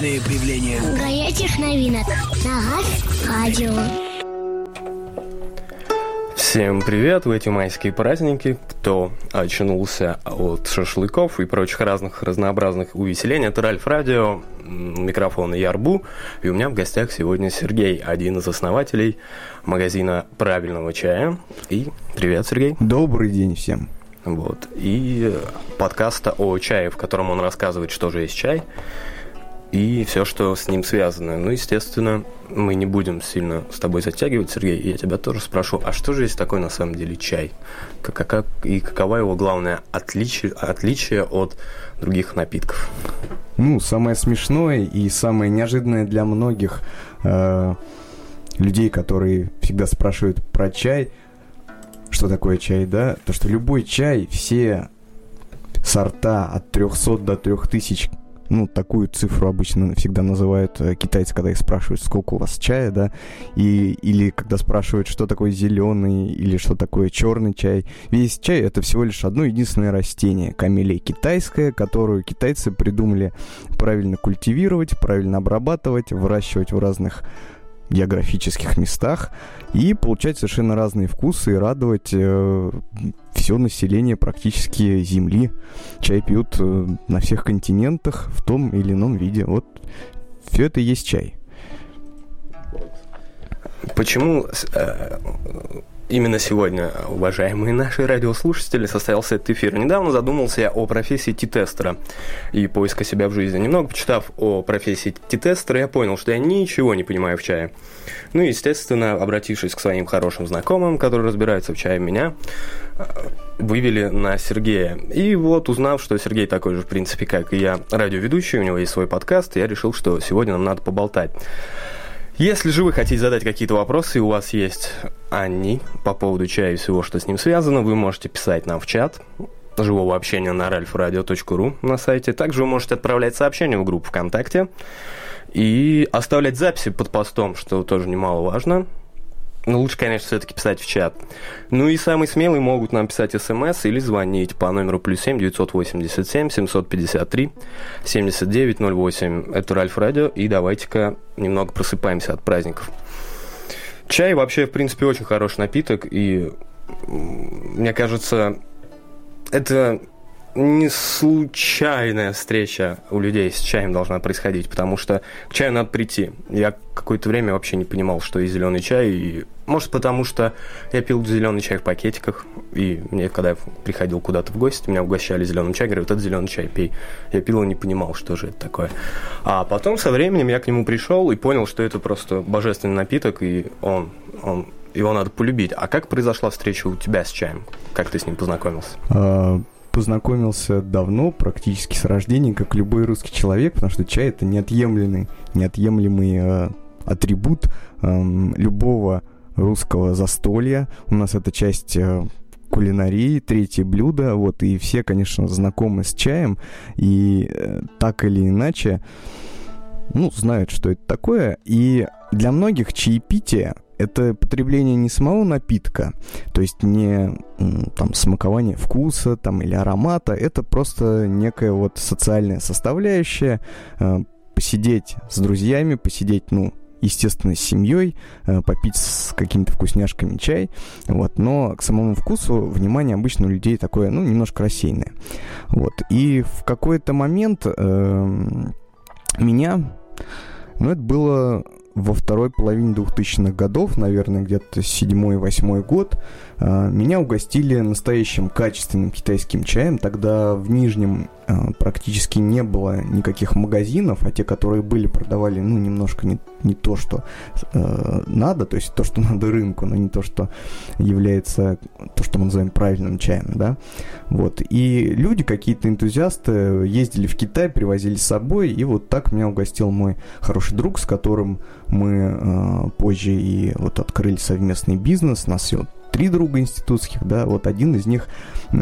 Беспорядочные появления. Горячих новинок. На радио. Всем привет в эти майские праздники. Кто очнулся от шашлыков и прочих разных разнообразных увеселений, это Ральф Радио, микрофон Ярбу. И у меня в гостях сегодня Сергей, один из основателей магазина правильного чая. И привет, Сергей. Добрый день всем. Вот. И подкаста о чае, в котором он рассказывает, что же есть чай и все, что с ним связано. Ну, естественно, мы не будем сильно с тобой затягивать, Сергей, и я тебя тоже спрошу, а что же есть такое на самом деле чай? Как, как, и какова его главное отличие, отличие от других напитков? Ну, самое смешное и самое неожиданное для многих э, людей, которые всегда спрашивают про чай, что такое чай, да, то что любой чай, все сорта от 300 до 3000 ну, такую цифру обычно всегда называют э, китайцы, когда их спрашивают, сколько у вас чая, да, и, или когда спрашивают, что такое зеленый или что такое черный чай. Весь чай это всего лишь одно единственное растение, камелия китайская, которую китайцы придумали правильно культивировать, правильно обрабатывать, выращивать в разных географических местах и получать совершенно разные вкусы и радовать э, все население практически Земли. Чай пьют э, на всех континентах в том или ином виде. Вот все это и есть чай. Почему э, именно сегодня, уважаемые наши радиослушатели, состоялся этот эфир. Недавно задумался я о профессии тестера и поиска себя в жизни. Немного почитав о профессии тестера, я понял, что я ничего не понимаю в чае. Ну и, естественно, обратившись к своим хорошим знакомым, которые разбираются в чае меня, э, вывели на Сергея. И вот, узнав, что Сергей такой же, в принципе, как и я, радиоведущий, у него есть свой подкаст, я решил, что сегодня нам надо поболтать. Если же вы хотите задать какие-то вопросы, и у вас есть они по поводу чая и всего, что с ним связано, вы можете писать нам в чат живого общения на ralfradio.ru на сайте. Также вы можете отправлять сообщения в группу ВКонтакте и оставлять записи под постом, что тоже немаловажно. Ну, лучше, конечно, все-таки писать в чат. Ну и самые смелые могут нам писать смс или звонить по номеру плюс 7 987 753 7908. Это Ральф Радио, и давайте-ка немного просыпаемся от праздников. Чай вообще, в принципе, очень хороший напиток, и мне кажется, это не случайная встреча у людей с чаем должна происходить, потому что к чаю надо прийти. Я какое-то время вообще не понимал, что есть зеленый чай, и может потому что я пил зеленый чай в пакетиках, и мне, когда я приходил куда-то в гости, меня угощали зеленым чаем, говорят, вот это зеленый чай, пей. Я пил и не понимал, что же это такое. А потом со временем я к нему пришел и понял, что это просто божественный напиток, и он, он его надо полюбить. А как произошла встреча у тебя с чаем? Как ты с ним познакомился? Познакомился давно, практически с рождения, как любой русский человек, потому что чай это неотъемлемый, неотъемлемый э, атрибут э, любого русского застолья. У нас это часть э, кулинарии, третье блюдо, вот, и все, конечно, знакомы с чаем, и э, так или иначе, ну, знают, что это такое, и для многих чаепитие это потребление не самого напитка, то есть не там смакование вкуса там или аромата, это просто некая вот социальная составляющая, э, посидеть с друзьями, посидеть, ну, естественно, с семьей, э, попить с какими-то вкусняшками чай, вот, но к самому вкусу внимание обычно у людей такое, ну, немножко рассеянное, вот, и в какой-то момент э, меня, ну, это было во второй половине 2000-х годов, наверное, где-то седьмой-восьмой год, а, меня угостили настоящим качественным китайским чаем. Тогда в Нижнем практически не было никаких магазинов, а те, которые были, продавали, ну, немножко не, не то, что э, надо, то есть то, что надо рынку, но не то, что является то, что мы называем правильным чаем, да. Вот. И люди, какие-то энтузиасты, ездили в Китай, привозили с собой, и вот так меня угостил мой хороший друг, с которым мы э, позже и вот открыли совместный бизнес, нас вот три друга институтских, да, вот один из них, э,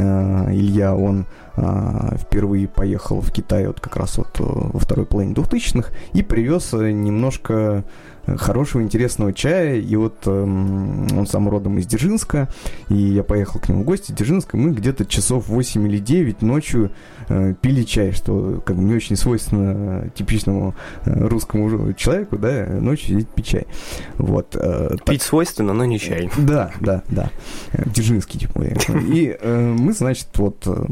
Илья, он э, впервые поехал в Китай вот как раз вот э, во второй половине 2000-х и привез немножко хорошего, интересного чая. И вот эм, он сам родом из Дзержинска, и я поехал к нему в гости в Дзержинск, и мы где-то часов 8 или 9 ночью э, пили чай, что как бы не очень свойственно типичному э, русскому человеку, да, ночью сидеть пить чай. Вот. Э, Пить так... свойственно, но не чай. Да, да, да. Дзержинский, типа. И э, мы, значит, вот э,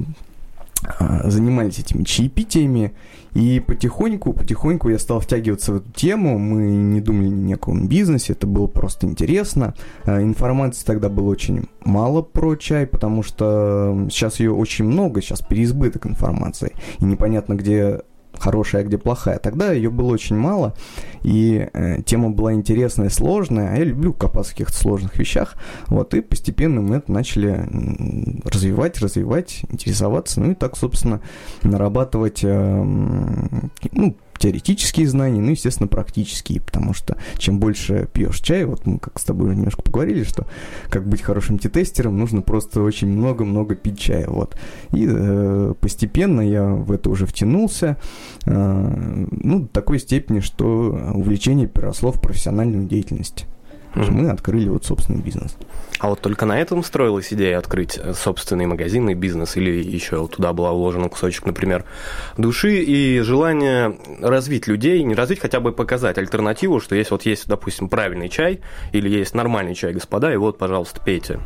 занимались этими чаепитиями, и потихоньку, потихоньку я стал втягиваться в эту тему. Мы не думали ни о каком бизнесе, это было просто интересно. Э, информации тогда было очень мало про чай, потому что сейчас ее очень много, сейчас переизбыток информации. И непонятно, где хорошая, а где плохая. Тогда ее было очень мало, и э, тема была интересная, сложная, а я люблю копаться в каких-то сложных вещах, вот, и постепенно мы это начали развивать, развивать, интересоваться, ну и так, собственно, нарабатывать, э, ну, теоретические знания, ну, естественно, практические, потому что чем больше пьешь чай, вот мы как с тобой уже немножко поговорили, что как быть хорошим тетестером, нужно просто очень много-много пить чая, вот. И э, постепенно я в это уже втянулся, э, ну, до такой степени, что увлечение переросло в профессиональную деятельность. Mm-hmm. Мы открыли вот собственный бизнес. А вот только на этом строилась идея открыть э, собственный магазинный бизнес или еще туда была вложена кусочек, например, души и желание развить людей, не развить, хотя бы показать альтернативу, что есть вот есть, допустим, правильный чай или есть нормальный чай, господа, и вот, пожалуйста, пейте.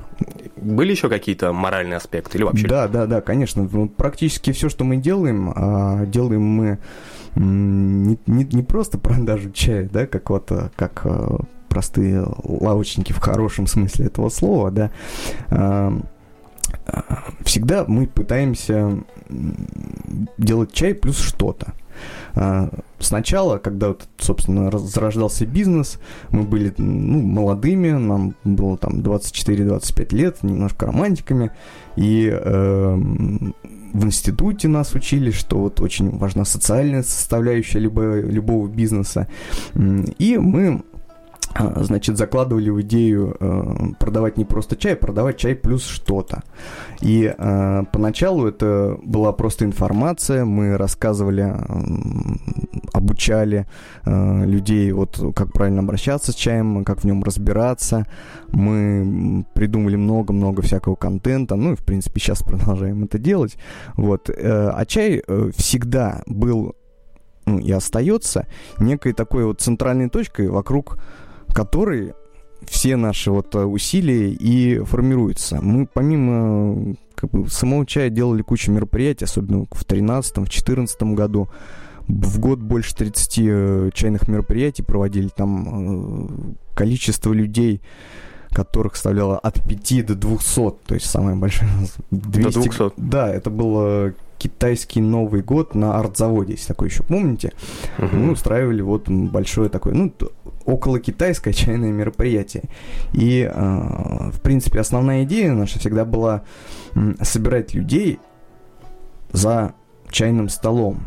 Были еще какие-то моральные аспекты или вообще? Да, да, да, конечно. Ну, практически все, что мы делаем, а, делаем мы не, не, не просто продажу чая, да, как вот как а, простые лавочники в хорошем смысле этого слова, да, всегда мы пытаемся делать чай плюс что-то. А, сначала, когда, вот, собственно, зарождался бизнес, мы были ну, молодыми, нам было там 24-25 лет, немножко романтиками, и э, в институте нас учили, что вот очень важна социальная составляющая любого, любого бизнеса, и мы а, значит, закладывали в идею э, продавать не просто чай, а продавать чай плюс что-то. И э, поначалу это была просто информация, мы рассказывали, э, обучали э, людей, вот как правильно обращаться с чаем, как в нем разбираться. Мы придумали много-много всякого контента, ну и, в принципе, сейчас продолжаем это делать. Вот. Э, а чай э, всегда был ну, и остается некой такой вот центральной точкой вокруг который все наши вот э, усилия и формируются. Мы помимо как бы, самого чая делали кучу мероприятий, особенно в 2013 в 2014 году. В год больше 30 э, чайных мероприятий проводили. Там э, количество людей, которых составляло от 5 до 200, то есть самое большое. 200, до 200? Да, это было китайский Новый год на артзаводе, если такой еще помните. Uh-huh. Мы устраивали вот большое такое, ну, около китайское чайное мероприятие. И, э, в принципе, основная идея наша всегда была собирать людей за чайным столом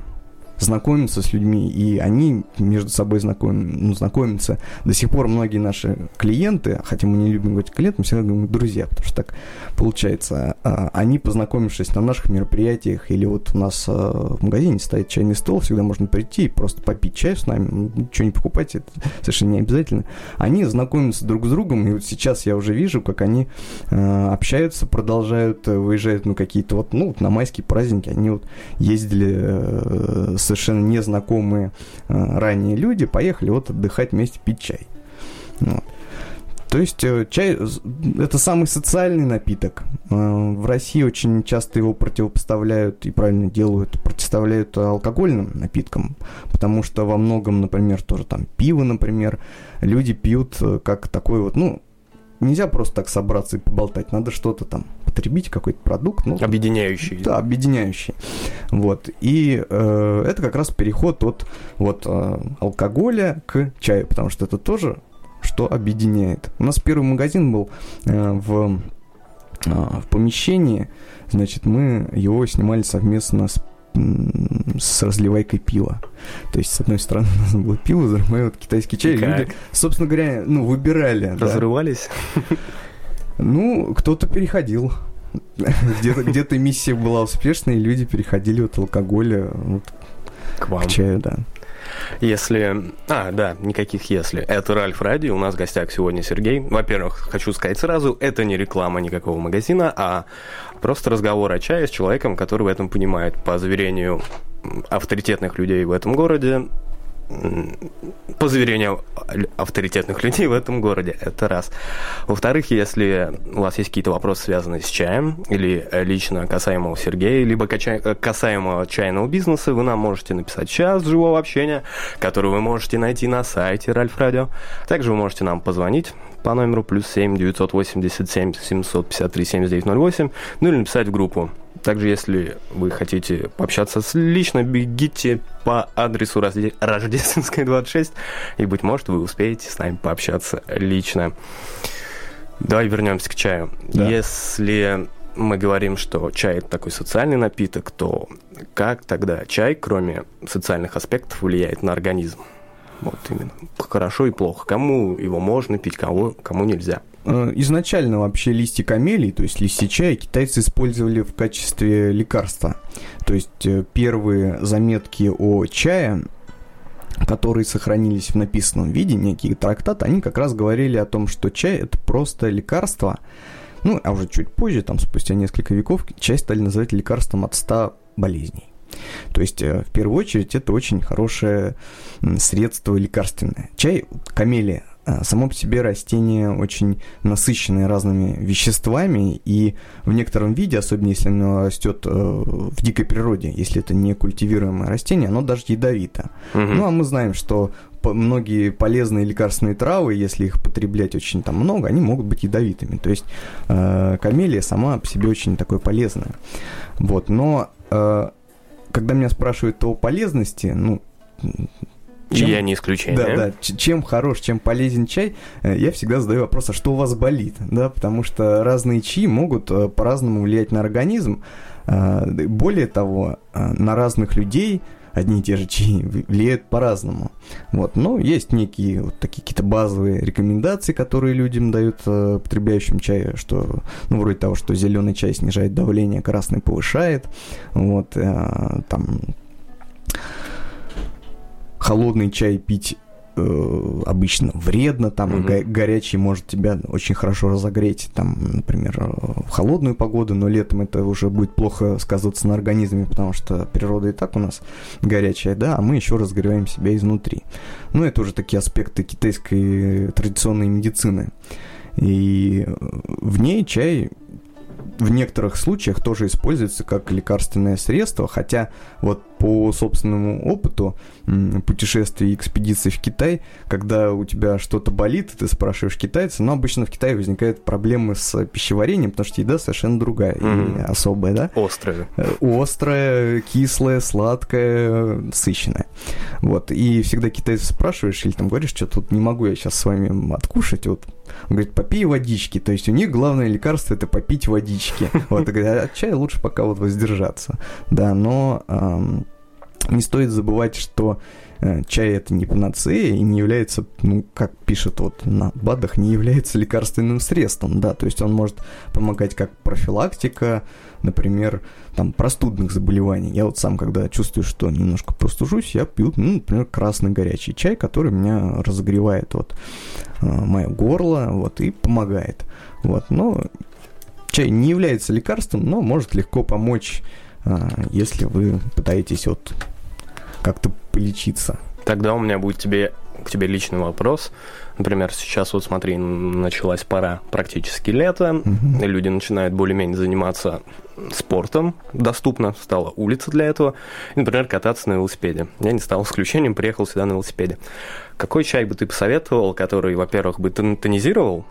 знакомиться с людьми, и они между собой знаком, ну, знакомятся. До сих пор многие наши клиенты, хотя мы не любим говорить клиентам, всегда говорим друзья, потому что так получается. А, они, познакомившись на наших мероприятиях, или вот у нас а, в магазине стоит чайный стол, всегда можно прийти и просто попить чай с нами, ну, ничего не покупать, это совершенно не обязательно. Они знакомятся друг с другом, и вот сейчас я уже вижу, как они а, общаются, продолжают, выезжают на какие-то вот, ну, на майские праздники, они вот ездили э, совершенно незнакомые э, ранее люди поехали вот отдыхать вместе пить чай. Вот. То есть э, чай – это самый социальный напиток. Э, в России очень часто его противопоставляют и правильно делают, противопоставляют алкогольным напиткам, потому что во многом, например, тоже там пиво, например, люди пьют как такой вот, ну, нельзя просто так собраться и поболтать, надо что-то там потребить, какой-то продукт. Ну, объединяющий. Да, объединяющий. Вот. И э, это как раз переход от вот, э, алкоголя к чаю, потому что это тоже что объединяет. У нас первый магазин был э, в, э, в помещении, значит, мы его снимали совместно с с разливайкой пива. То есть, с одной стороны, у нас было пиво, с другой вот китайский чай. Люди, собственно говоря, ну, выбирали. Разрывались? Да. Ну, кто-то переходил. Где-то, где-то миссия была успешной, и люди переходили от алкоголя вот, к, вам. к чаю, да. Если... А, да, никаких если. Это Ральф Ради, у нас в гостях сегодня Сергей. Во-первых, хочу сказать сразу, это не реклама никакого магазина, а просто разговор о чае с человеком, который в этом понимает. По заверению авторитетных людей в этом городе, по заверению авторитетных людей в этом городе. Это раз. Во-вторых, если у вас есть какие-то вопросы, связанные с чаем, или лично касаемого Сергея, либо касаемого чайного бизнеса, вы нам можете написать час живого общения, который вы можете найти на сайте Ральф Радио. Также вы можете нам позвонить по номеру плюс 7 987 753 7908, ну или написать в группу также, если вы хотите пообщаться с лично, бегите по адресу Рождественская 26, и, быть может, вы успеете с нами пообщаться лично. Давай вернемся к чаю. Да. Если мы говорим, что чай это такой социальный напиток, то как тогда чай, кроме социальных аспектов, влияет на организм? Вот именно. Хорошо и плохо. Кому его можно пить, кому, кому нельзя. Э, изначально вообще листья камелий, то есть листья чая, китайцы использовали в качестве лекарства. То есть э, первые заметки о чае которые сохранились в написанном виде, некие трактаты, они как раз говорили о том, что чай это просто лекарство. Ну, а уже чуть позже, там, спустя несколько веков, чай стали называть лекарством от 100 болезней. То есть, э, в первую очередь, это очень хорошее средство лекарственное. Чай, камелия, а, само по себе растение очень насыщенное разными веществами, и в некотором виде, особенно если оно растет э, в дикой природе, если это не культивируемое растение, оно даже ядовито. Угу. Ну, а мы знаем, что многие полезные лекарственные травы, если их потреблять очень там много, они могут быть ядовитыми. То есть э, камелия сама по себе очень такое полезное. Вот, но э, когда меня спрашивают о полезности, ну, чем, я не исключение. Да, да. Чем хорош, чем полезен чай, э, я всегда задаю вопрос, а что у вас болит? Да, потому что разные чаи могут э, по-разному влиять на организм. А, более того, э, на разных людей одни и те же чаи влияют по-разному. Вот, но есть некие вот такие какие-то базовые рекомендации, которые людям дают потребляющим чай, что, ну, вроде того, что зеленый чай снижает давление, красный повышает, вот, там холодный чай пить э, обычно вредно, там mm-hmm. го- горячий может тебя очень хорошо разогреть, там, например, э, в холодную погоду, но летом это уже будет плохо сказываться на организме, потому что природа и так у нас горячая, да, а мы еще разогреваем себя изнутри. Ну, это уже такие аспекты китайской традиционной медицины. И в ней чай в некоторых случаях тоже используется как лекарственное средство, хотя вот по собственному опыту путешествий и экспедиций в Китай, когда у тебя что-то болит, ты спрашиваешь китайца, но обычно в Китае возникают проблемы с пищеварением, потому что еда совершенно другая mm-hmm. и особая, да? Острая. Э, острая, кислая, сладкая, сыщенная. Вот, и всегда китайца спрашиваешь или там говоришь, что тут не могу я сейчас с вами откушать, вот он говорит, попей водички. То есть у них главное лекарство это попить водички. Вот, и говорит, а от чая лучше пока вот воздержаться. Да, но эм, не стоит забывать, что э, чай это не панацея и не является, ну, как пишет вот на БАДах, не является лекарственным средством, да, то есть он может помогать как профилактика, например, там, простудных заболеваний. Я вот сам, когда чувствую, что немножко простужусь, я пью, ну, например, красный горячий чай, который меня разогревает вот э, мое горло, вот, и помогает, вот, но чай не является лекарством, но может легко помочь, э, если вы пытаетесь вот как-то полечиться. Тогда у меня будет тебе, к тебе личный вопрос. Например, сейчас вот смотри, началась пора практически лето, угу. люди начинают более-менее заниматься спортом, доступно стала улица для этого, и, например, кататься на велосипеде. Я не стал исключением, приехал сюда на велосипеде. Какой чай бы ты посоветовал, который, во-первых, бы тонизировал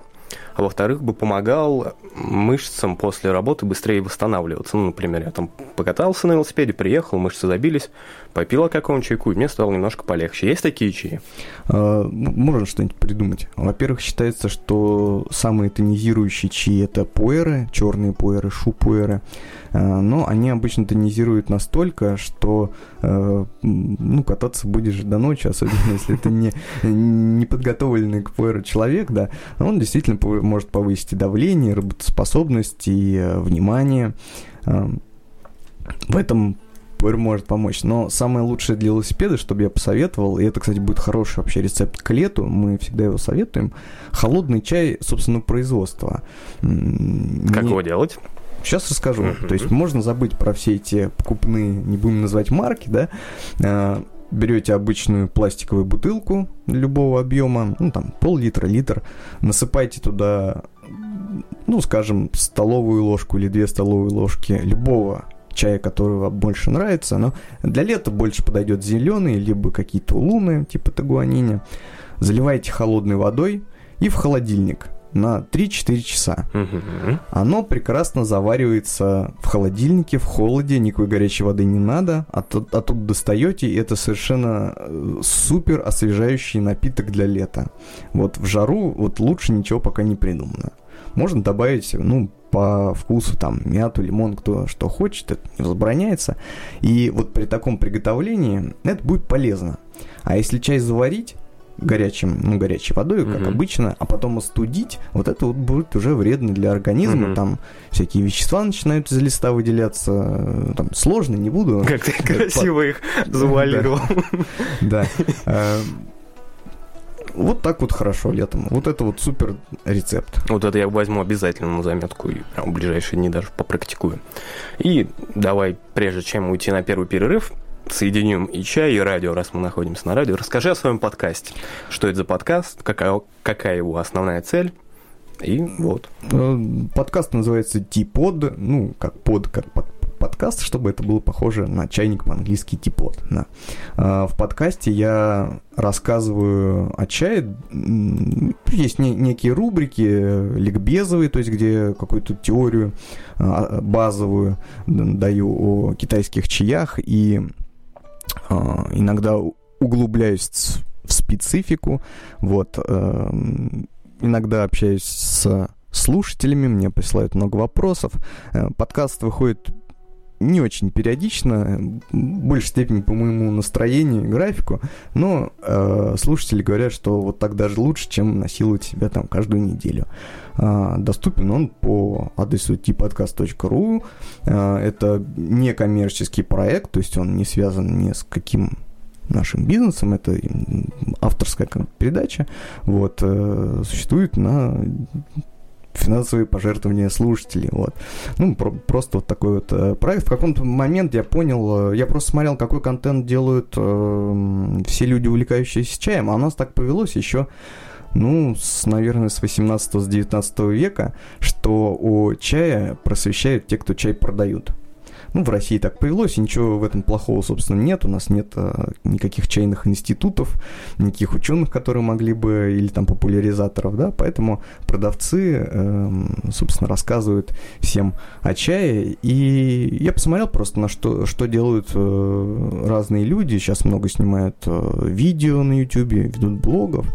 а во-вторых, бы помогал мышцам после работы быстрее восстанавливаться. Ну, например, я там покатался на велосипеде, приехал, мышцы забились, попил какого-нибудь чайку, и мне стало немножко полегче. Есть такие чаи? А, можно что-нибудь придумать. Во-первых, считается, что самые тонизирующие чаи это пуэры, черные пуэры, шу-пуэры. Но они обычно тонизируют настолько, что а, ну, кататься будешь до ночи, особенно если это не, не подготовленный к пуэру человек, да, он действительно может повысить и давление, и работоспособность, и э, внимание. В этом пуэр может помочь. Но самое лучшее для велосипеда, чтобы я посоветовал, и это, кстати, будет хороший вообще рецепт к лету, мы всегда его советуем, холодный чай собственного производства. Как Не... его делать? Сейчас расскажу. Uh-huh. То есть можно забыть про все эти покупные, не будем называть марки, да, а, берете обычную пластиковую бутылку любого объема, ну там пол-литра, литр, насыпайте туда, ну скажем, столовую ложку или две столовые ложки любого чая, который вам больше нравится, но для лета больше подойдет зеленый, либо какие-то луны, типа тагуанини. Заливайте холодной водой и в холодильник на 3-4 часа. Угу. Оно прекрасно заваривается в холодильнике, в холоде, никакой горячей воды не надо, а тут, а тут достаете, и это совершенно э, супер освежающий напиток для лета. Вот в жару вот лучше ничего пока не придумано. Можно добавить, ну, по вкусу там мяту, лимон, кто что хочет, это не возбраняется. И вот при таком приготовлении это будет полезно. А если чай заварить, горячим, ну, горячей водой, как угу. обычно, а потом остудить, вот это вот будет уже вредно для организма. Угу. Там всякие вещества начинают из листа выделяться. Там сложно, не буду. Как ты красиво их завуалировал. Да. Э, вот так вот хорошо летом. Вот это вот супер рецепт. Вот это я возьму обязательно на заметку и прям в ближайшие дни даже попрактикую. И давай, прежде чем уйти на первый перерыв, соединим и чай, и радио, раз мы находимся на радио. Расскажи о своем подкасте. Что это за подкаст, какая, какая его основная цель, и вот. Э, подкаст называется Типод, ну, как под, как под, подкаст, чтобы это было похоже на чайник по-английски Типод. Да. А, в подкасте я рассказываю о чае. Есть не, некие рубрики ликбезовые, то есть где какую-то теорию а, базовую даю о китайских чаях и иногда углубляюсь в специфику, вот, эм, иногда общаюсь с слушателями, мне присылают много вопросов. Э, подкаст выходит не очень периодично, в большей степени по моему настроению и графику, но э, слушатели говорят, что вот так даже лучше, чем насиловать себя там каждую неделю. Э, доступен он по адресу tpodcast.ru. Э, это не коммерческий проект, то есть он не связан ни с каким нашим бизнесом, это авторская передача, вот, э, существует на финансовые пожертвования слушателей. Вот. Ну, про- просто вот такой вот э, проект. В каком-то момент я понял, э, я просто смотрел, какой контент делают э, все люди, увлекающиеся чаем, а у нас так повелось еще ну, с, наверное, с 18-19 века, что о чае просвещают те, кто чай продают. Ну, в России так повелось, и ничего в этом плохого, собственно, нет. У нас нет а, никаких чайных институтов, никаких ученых, которые могли бы, или там популяризаторов, да, поэтому продавцы, э, собственно, рассказывают всем о чае. И я посмотрел просто на что, что делают э, разные люди. Сейчас много снимают э, видео на YouTube, ведут блогов.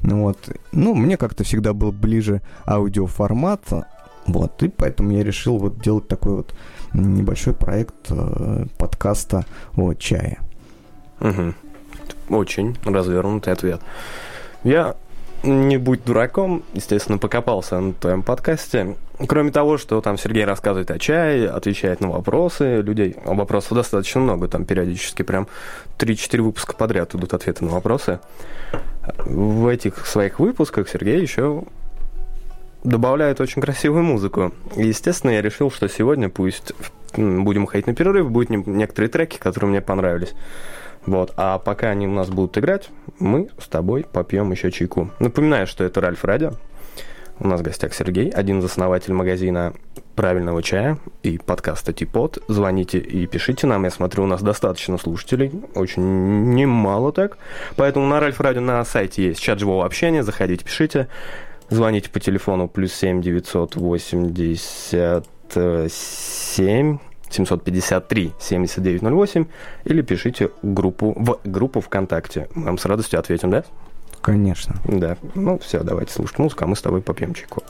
Вот. Ну, мне как-то всегда был ближе аудиоформат, вот, и поэтому я решил вот делать такой вот небольшой проект э, подкаста о чае. Угу. Очень развернутый ответ. Я, не будь дураком, естественно, покопался на твоем подкасте. Кроме того, что там Сергей рассказывает о чае, отвечает на вопросы людей. Вопросов достаточно много, там периодически прям 3-4 выпуска подряд идут ответы на вопросы. В этих своих выпусках Сергей еще добавляет очень красивую музыку. И, естественно, я решил, что сегодня пусть будем ходить на перерыв, будут некоторые треки, которые мне понравились. Вот. А пока они у нас будут играть, мы с тобой попьем еще чайку. Напоминаю, что это Ральф Радио. У нас в гостях Сергей, один из основателей магазина правильного чая и подкаста Типот. Звоните и пишите нам. Я смотрю, у нас достаточно слушателей. Очень немало так. Поэтому на Ральф Радио на сайте есть чат живого общения. Заходите, пишите. Звоните по телефону плюс 7 987 753 7908 или пишите группу, в группу ВКонтакте. Мы вам с радостью ответим, да? Конечно. Да. Ну, все, давайте слушать музыку, а мы с тобой попьем чайку.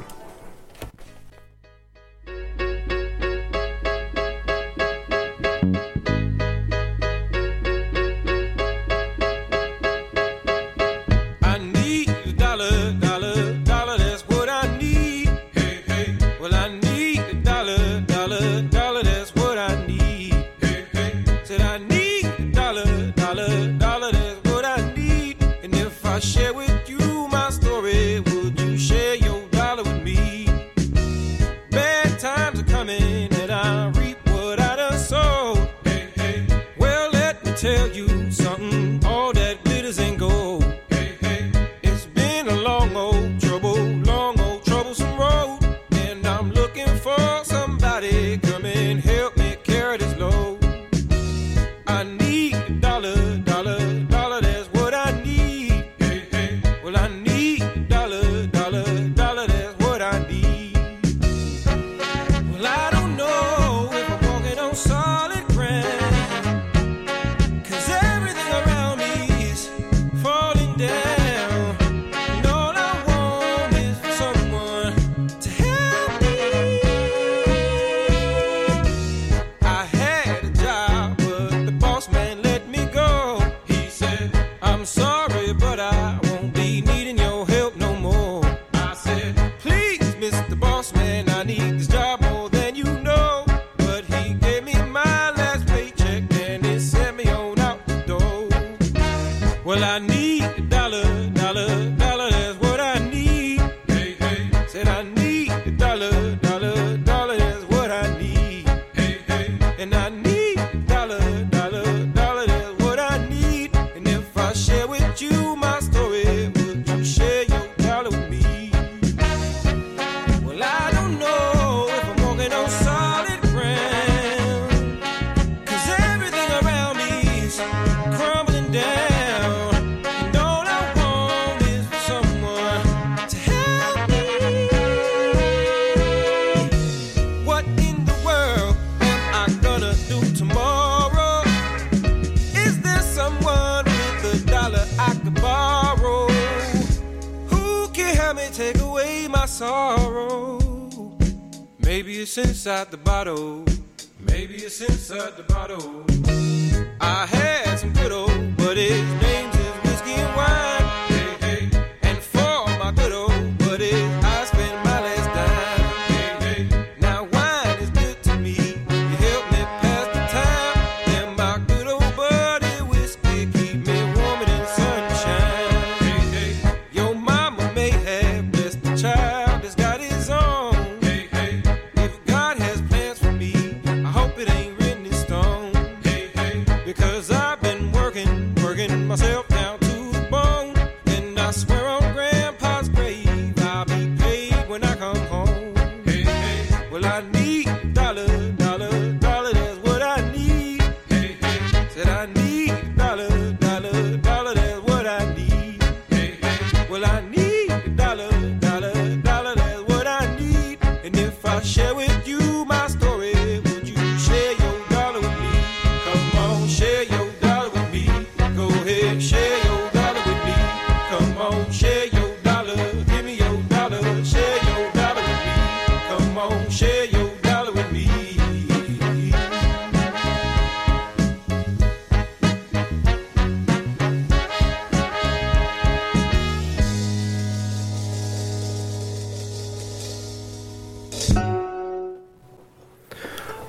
inside the bottle. Maybe it's inside the bottle.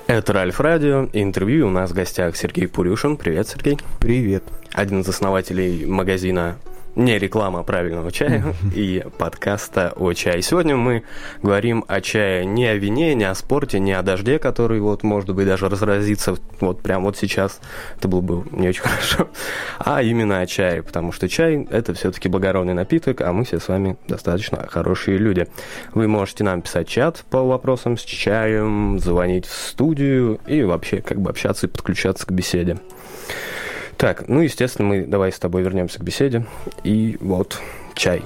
Это Ральф Радио, и интервью у нас в гостях Сергей Пурюшин. Привет, Сергей. Привет. Один из основателей магазина не реклама правильного чая и подкаста о чае. Сегодня мы говорим о чае не о вине, не о спорте, не о дожде, который вот, может быть, даже разразится вот прямо вот сейчас. Это было бы не очень хорошо. А именно о чае, потому что чай – это все-таки благородный напиток, а мы все с вами достаточно хорошие люди. Вы можете нам писать чат по вопросам с чаем, звонить в студию и вообще как бы общаться и подключаться к беседе. Так, ну, естественно, мы давай с тобой вернемся к беседе. И вот чай.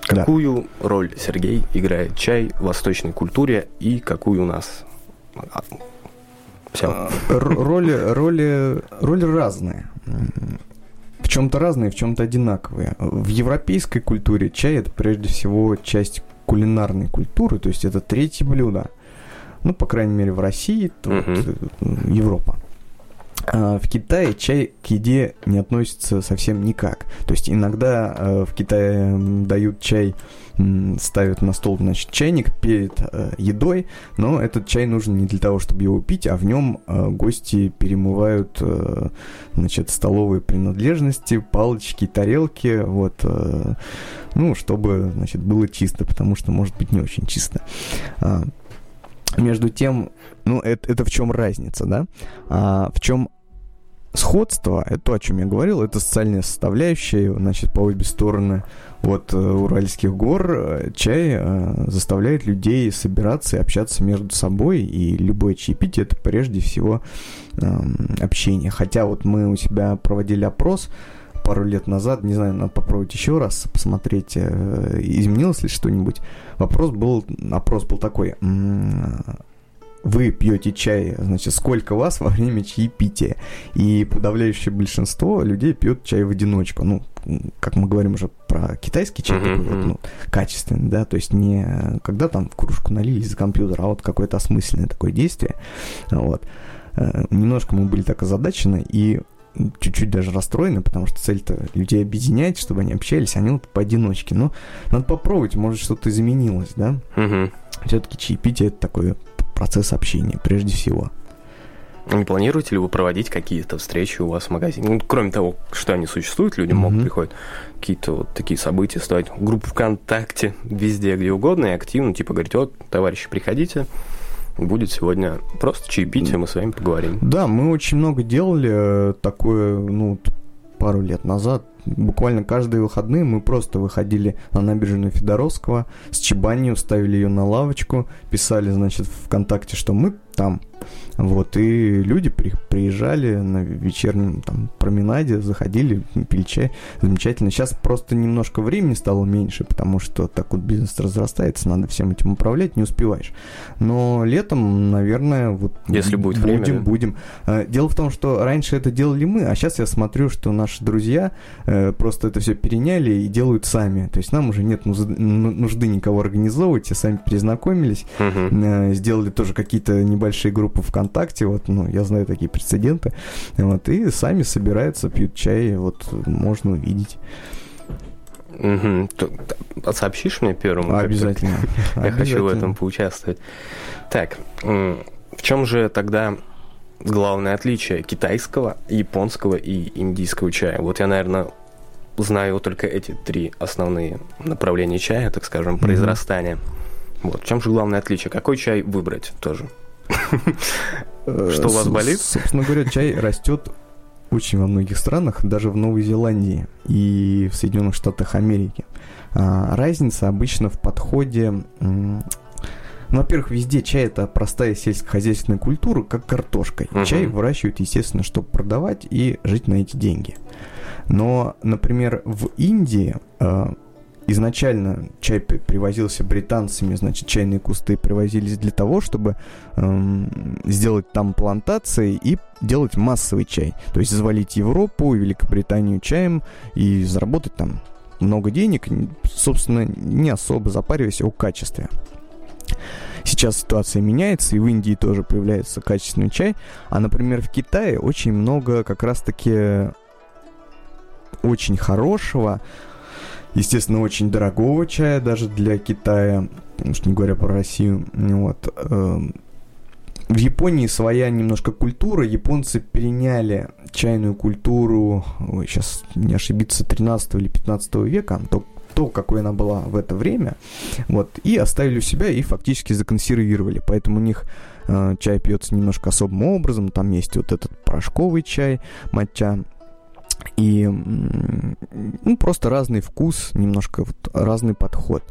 Какую да. роль Сергей играет чай в восточной культуре и какую у нас? А, Все. А, роли, роли, роли разные. В чем-то разные, в чем-то одинаковые. В европейской культуре чай это прежде всего часть кулинарной культуры, то есть это третье блюдо. Ну, по крайней мере, в России, это угу. вот, э, Европа. А, в Китае чай к еде не относится совсем никак. То есть иногда а, в Китае дают чай, ставят на стол, значит, чайник перед а, едой, но этот чай нужен не для того, чтобы его пить, а в нем гости перемывают, значит, столовые принадлежности, палочки, тарелки, вот, ну, чтобы, значит, было чисто, потому что может быть не очень чисто. Между тем, ну, это, это в чем разница, да? А, в чем сходство, это то, о чем я говорил, это социальная составляющая, значит, по обе стороны вот э, Уральских гор э, чай э, заставляет людей собираться и общаться между собой, и любое чаепитие это прежде всего э, общение. Хотя вот мы у себя проводили опрос, пару лет назад, не знаю, надо попробовать еще раз посмотреть, э, изменилось ли что-нибудь. Вопрос был, опрос был такой, вы пьете чай, значит, сколько вас во время чаепития. И подавляющее большинство людей пьет чай в одиночку. Ну, как мы говорим уже про китайский чай, такой вот, ну, качественный, да, то есть не когда там в кружку налили из компьютера, а вот какое-то осмысленное такое действие. Вот. Э, немножко мы были так озадачены, и чуть-чуть даже расстроены, потому что цель-то людей объединять, чтобы они общались, они вот поодиночке. Но надо попробовать, может что-то изменилось, да? Угу. Все-таки чаепитие это такой процесс общения, прежде всего. Не планируете ли вы проводить какие-то встречи у вас в магазине? Ну, кроме того, что они существуют, люди mm-hmm. могут приходить, какие-то вот такие события, ставить группу ВКонтакте, везде, где угодно, и активно, типа, говорить, вот, товарищи, приходите, будет сегодня просто чаепитие, мы с вами поговорим. Да, мы очень много делали э, такое, ну, пару лет назад, буквально каждые выходные мы просто выходили на набережную Федоровского, с чебанью, ставили ее на лавочку, писали, значит, ВКонтакте, что мы там. Вот, и люди при, приезжали на вечернем там променаде, заходили, пили чай. Замечательно. Сейчас просто немножко времени стало меньше, потому что так вот бизнес разрастается, надо всем этим управлять, не успеваешь. Но летом, наверное, вот Если будет будем, время, будем. А, дело в том, что раньше это делали мы, а сейчас я смотрю, что наши друзья э, просто это все переняли и делают сами. То есть нам уже нет нужды, никого организовывать, все сами перезнакомились, угу. сделали тоже какие-то небольшие группы ВКонтакте, вот, ну, я знаю такие прецеденты, вот, и сами собираются, пьют чай, вот, можно увидеть. Угу. Сообщишь мне первым? Обязательно. Я хочу в этом поучаствовать. Так, в чем же тогда главное отличие китайского, японского и индийского чая? Вот я, наверное, знаю только эти три основные направления чая, так скажем, произрастания. Вот. В чем же главное отличие? Какой чай выбрать тоже? Что у вас болит? Собственно говоря, чай растет очень во многих странах, даже в Новой Зеландии и в Соединенных Штатах Америки. А, разница обычно в подходе ну, во-первых, везде чай это простая сельскохозяйственная культура, как картошка. Uh-huh. Чай выращивают, естественно, чтобы продавать и жить на эти деньги. Но, например, в Индии а, изначально чай привозился британцами, значит, чайные кусты привозились для того, чтобы эм, сделать там плантации и делать массовый чай. То есть завалить Европу и Великобританию чаем и заработать там много денег, собственно, не особо запариваясь о качестве. Сейчас ситуация меняется, и в Индии тоже появляется качественный чай. А, например, в Китае очень много как раз-таки очень хорошего, естественно, очень дорогого чая даже для Китая, уж не говоря про Россию. Вот. Эм, в Японии своя немножко культура. Японцы переняли чайную культуру, ой, сейчас не ошибиться, 13 или 15 века, то, то, какой она была в это время, вот, и оставили у себя и фактически законсервировали. Поэтому у них э, чай пьется немножко особым образом. Там есть вот этот порошковый чай, матча, и ну, просто разный вкус, немножко вот разный подход.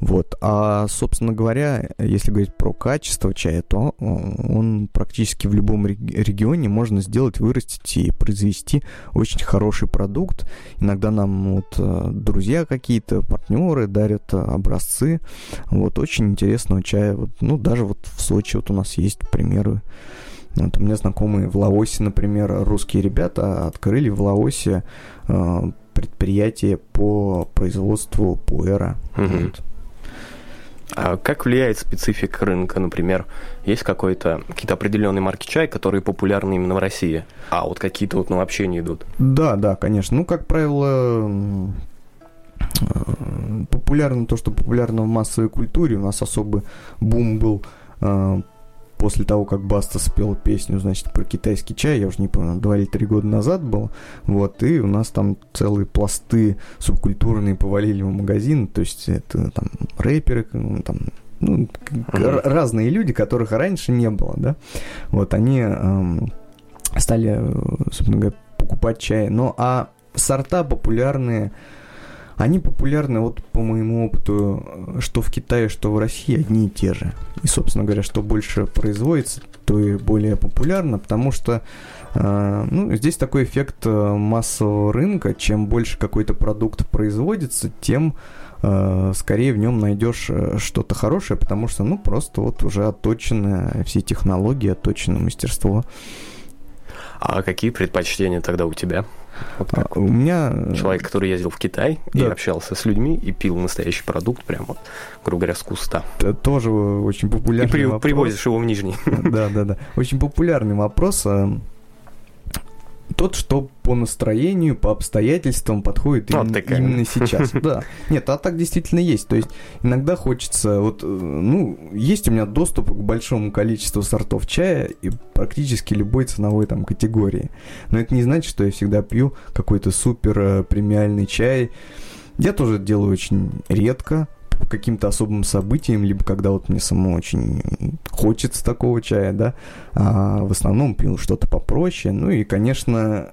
Вот. А, собственно говоря, если говорить про качество чая, то э, он практически в любом регионе можно сделать, вырастить и произвести очень хороший продукт. Иногда нам вот э, друзья какие-то, партнеры дарят образцы. Вот очень интересного чая. Вот, ну, даже вот в Сочи вот у нас есть примеры вот у меня знакомые в Лаосе, например, русские ребята открыли в Лаосе э, предприятие по производству пуэра. Угу. Вот. А как влияет специфика рынка, например? Есть какой-то какие-то определенные марки чая, которые популярны именно в России, а вот какие-то вот ну, вообще не идут? Да, да, конечно. Ну, как правило, э, популярно то, что популярно в массовой культуре. У нас особый бум был э, после того, как Баста спел песню, значит, про китайский чай, я уже не помню, два или три года назад был, вот, и у нас там целые пласты субкультурные повалили в магазин, то есть это там рэперы, ну, там ну, разные люди, которых раньше не было, да, вот они эм, стали, э, собственно говоря, покупать чай. Ну, а сорта популярные, они популярны, вот по моему опыту, э, что в Китае, что в России, одни и те же. И, собственно говоря, что больше производится, то и более популярно, потому что э, ну, здесь такой эффект массового рынка. Чем больше какой-то продукт производится, тем скорее в нем найдешь что-то хорошее, потому что, ну, просто вот уже отточены все технологии, отточено мастерство. А какие предпочтения тогда у тебя? Вот а, как? у меня... Человек, который ездил в Китай да. и общался с людьми и пил настоящий продукт прямо, вот, грубо говоря, с куста. Это тоже очень популярный И при, вопрос. привозишь его в Нижний. Да, да, да. Очень популярный вопрос. Тот, что по настроению, по обстоятельствам подходит вот именно, именно сейчас. Да. Нет, а так действительно есть. То есть иногда хочется, вот, э, ну, есть у меня доступ к большому количеству сортов чая и практически любой ценовой там категории. Но это не значит, что я всегда пью какой-то супер э, премиальный чай. Я тоже делаю очень редко, по каким-то особым событиям, либо когда вот мне самому очень хочется такого чая, да, а в основном пью что-то попроще, ну и, конечно,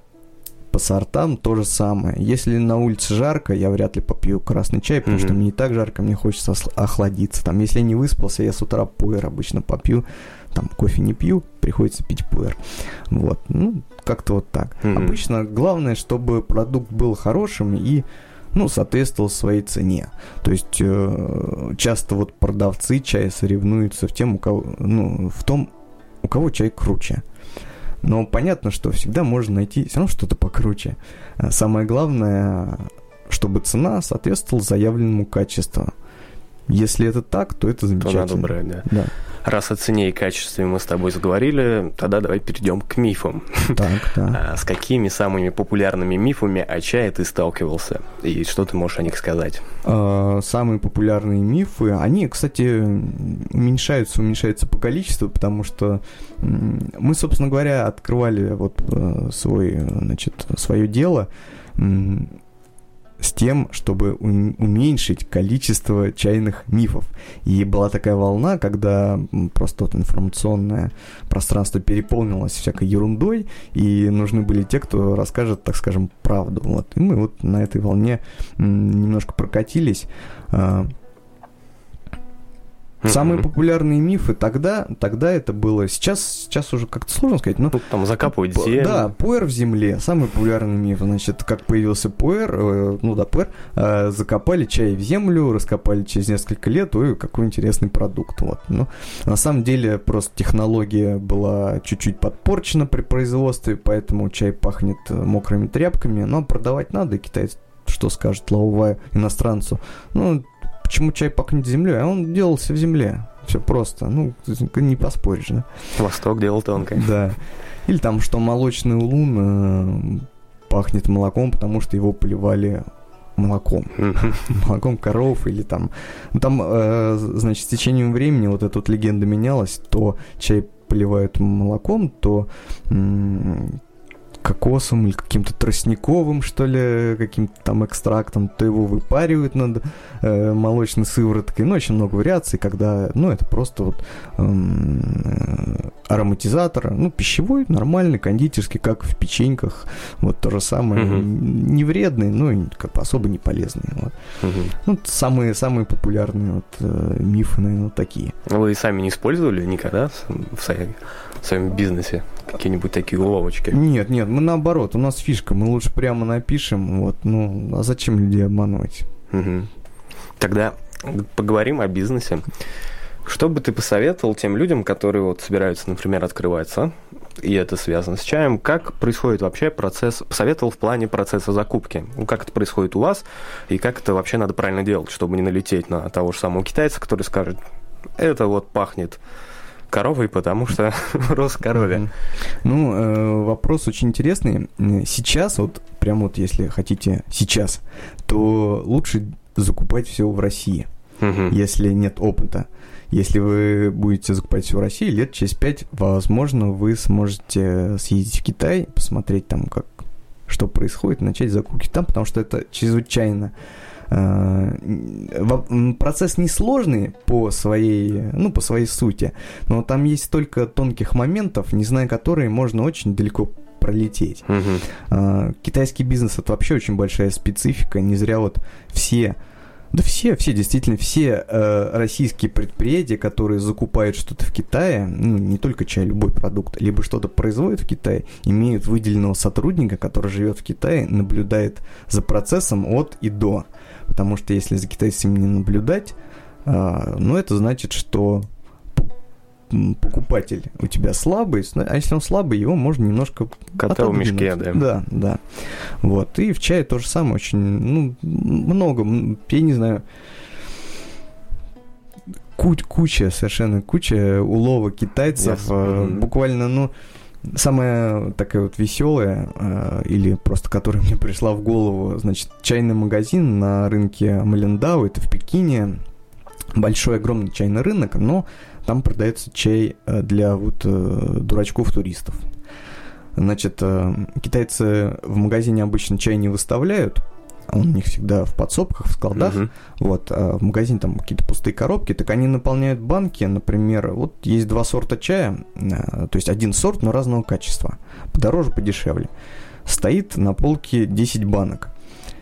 по сортам то же самое. Если на улице жарко, я вряд ли попью красный чай, потому mm-hmm. что мне не так жарко, мне хочется охладиться. Там, если я не выспался, я с утра пуэр обычно попью. Там кофе не пью, приходится пить пуэр. Вот, ну, как-то вот так. Mm-hmm. Обычно главное, чтобы продукт был хорошим и ну, соответствовал своей цене. То есть э, часто вот продавцы чая соревнуются в, тем, у кого, ну, в том, у кого чай круче. Но понятно, что всегда можно найти все равно что-то покруче. Э, самое главное, чтобы цена соответствовала заявленному качеству. Если это так, то это замечательно. То брать, да. да. Раз о цене и качестве мы с тобой заговорили, тогда давай перейдем к мифам. Так, да. А с какими самыми популярными мифами о чае ты сталкивался? И что ты можешь о них сказать? А, самые популярные мифы, они, кстати, уменьшаются, уменьшаются по количеству, потому что мы, собственно говоря, открывали вот э, свой, значит, свое дело с тем, чтобы уменьшить количество чайных мифов. И была такая волна, когда просто вот информационное пространство переполнилось всякой ерундой, и нужны были те, кто расскажет, так скажем, правду. Вот. И мы вот на этой волне немножко прокатились. Самые популярные мифы тогда, тогда это было, сейчас, сейчас уже как-то сложно сказать, но... Тут там закапывать землю. Да, пуэр в земле, самый популярный миф, значит, как появился пуэр, э, ну да, пуэр, э, закопали чай в землю, раскопали через несколько лет, ой, какой интересный продукт, вот. Ну, на самом деле, просто технология была чуть-чуть подпорчена при производстве, поэтому чай пахнет э, мокрыми тряпками, но продавать надо, китайцы что скажет лаувая иностранцу. Ну, почему чай пахнет землей, а он делался в земле. Все просто. Ну, не поспоришь, да? Восток делал тонко. Да. Или там, что молочный улун э, пахнет молоком, потому что его поливали молоком. молоком коров или там... Ну, там, э, значит, с течением времени вот эта вот легенда менялась. То чай поливают молоком, то кокосом или каким-то тростниковым, что ли, каким-то там экстрактом, то его выпаривают над э, молочной сывороткой. Ну, очень много вариаций, когда, ну, это просто вот эм, э, ароматизатор, ну, пищевой, нормальный, кондитерский, как в печеньках, вот то же самое, угу. не вредный, но как бы особо не полезный. Вот. Угу. Ну, самые, самые популярные вот э, мифы, наверное, вот такие. Вы сами не использовали никогда в своем, в своем бизнесе какие-нибудь такие уловочки? Нет, нет, мы наоборот, у нас фишка, мы лучше прямо напишем, вот, ну, а зачем людей обманывать? Угу. Тогда поговорим о бизнесе. Что бы ты посоветовал тем людям, которые вот собираются, например, открываться, и это связано с чаем, как происходит вообще процесс, посоветовал в плане процесса закупки, ну, как это происходит у вас, и как это вообще надо правильно делать, чтобы не налететь на того же самого китайца, который скажет, это вот пахнет коровой, потому что рос корове. Ну, э, вопрос очень интересный. Сейчас, вот прям вот если хотите сейчас, то лучше закупать все в России, если нет опыта. Если вы будете закупать все в России, лет через пять, возможно, вы сможете съездить в Китай, посмотреть там, как что происходит, начать закупки там, потому что это чрезвычайно процесс несложный по своей, ну, по своей сути, но там есть столько тонких моментов, не зная которые можно очень далеко пролететь. А, Китайский бизнес это вообще очень большая специфика. Не зря вот все, да все, все действительно все э, российские предприятия, которые закупают что-то в Китае, ну не только чай, любой продукт, либо что-то производят в Китае, имеют выделенного сотрудника, который живет в Китае, наблюдает за процессом от и до. Потому что если за китайцами не наблюдать, а, ну это значит, что покупатель у тебя слабый, а если он слабый, его можно немножко Кота в отодвинуть. мешке, да. Да, да. Вот. И в чае то же самое очень, ну, много, я не знаю, ку- куча, совершенно куча уловок китайцев. Э, Мгм. Буквально, ну, самая такая вот веселая, э, или просто которая мне пришла в голову, значит, чайный магазин на рынке Малиндау, это в Пекине, большой огромный чайный рынок, но там продается чай э, для вот э, дурачков-туристов. Значит, э, китайцы в магазине обычно чай не выставляют, он у них всегда в подсобках, в складах, Мгм. вот, а в магазине там какие-то пустые коробки, так они наполняют банки, например, вот есть два сорта чая, э, то есть один сорт, но разного качества, подороже, подешевле. Стоит на полке 10 банок.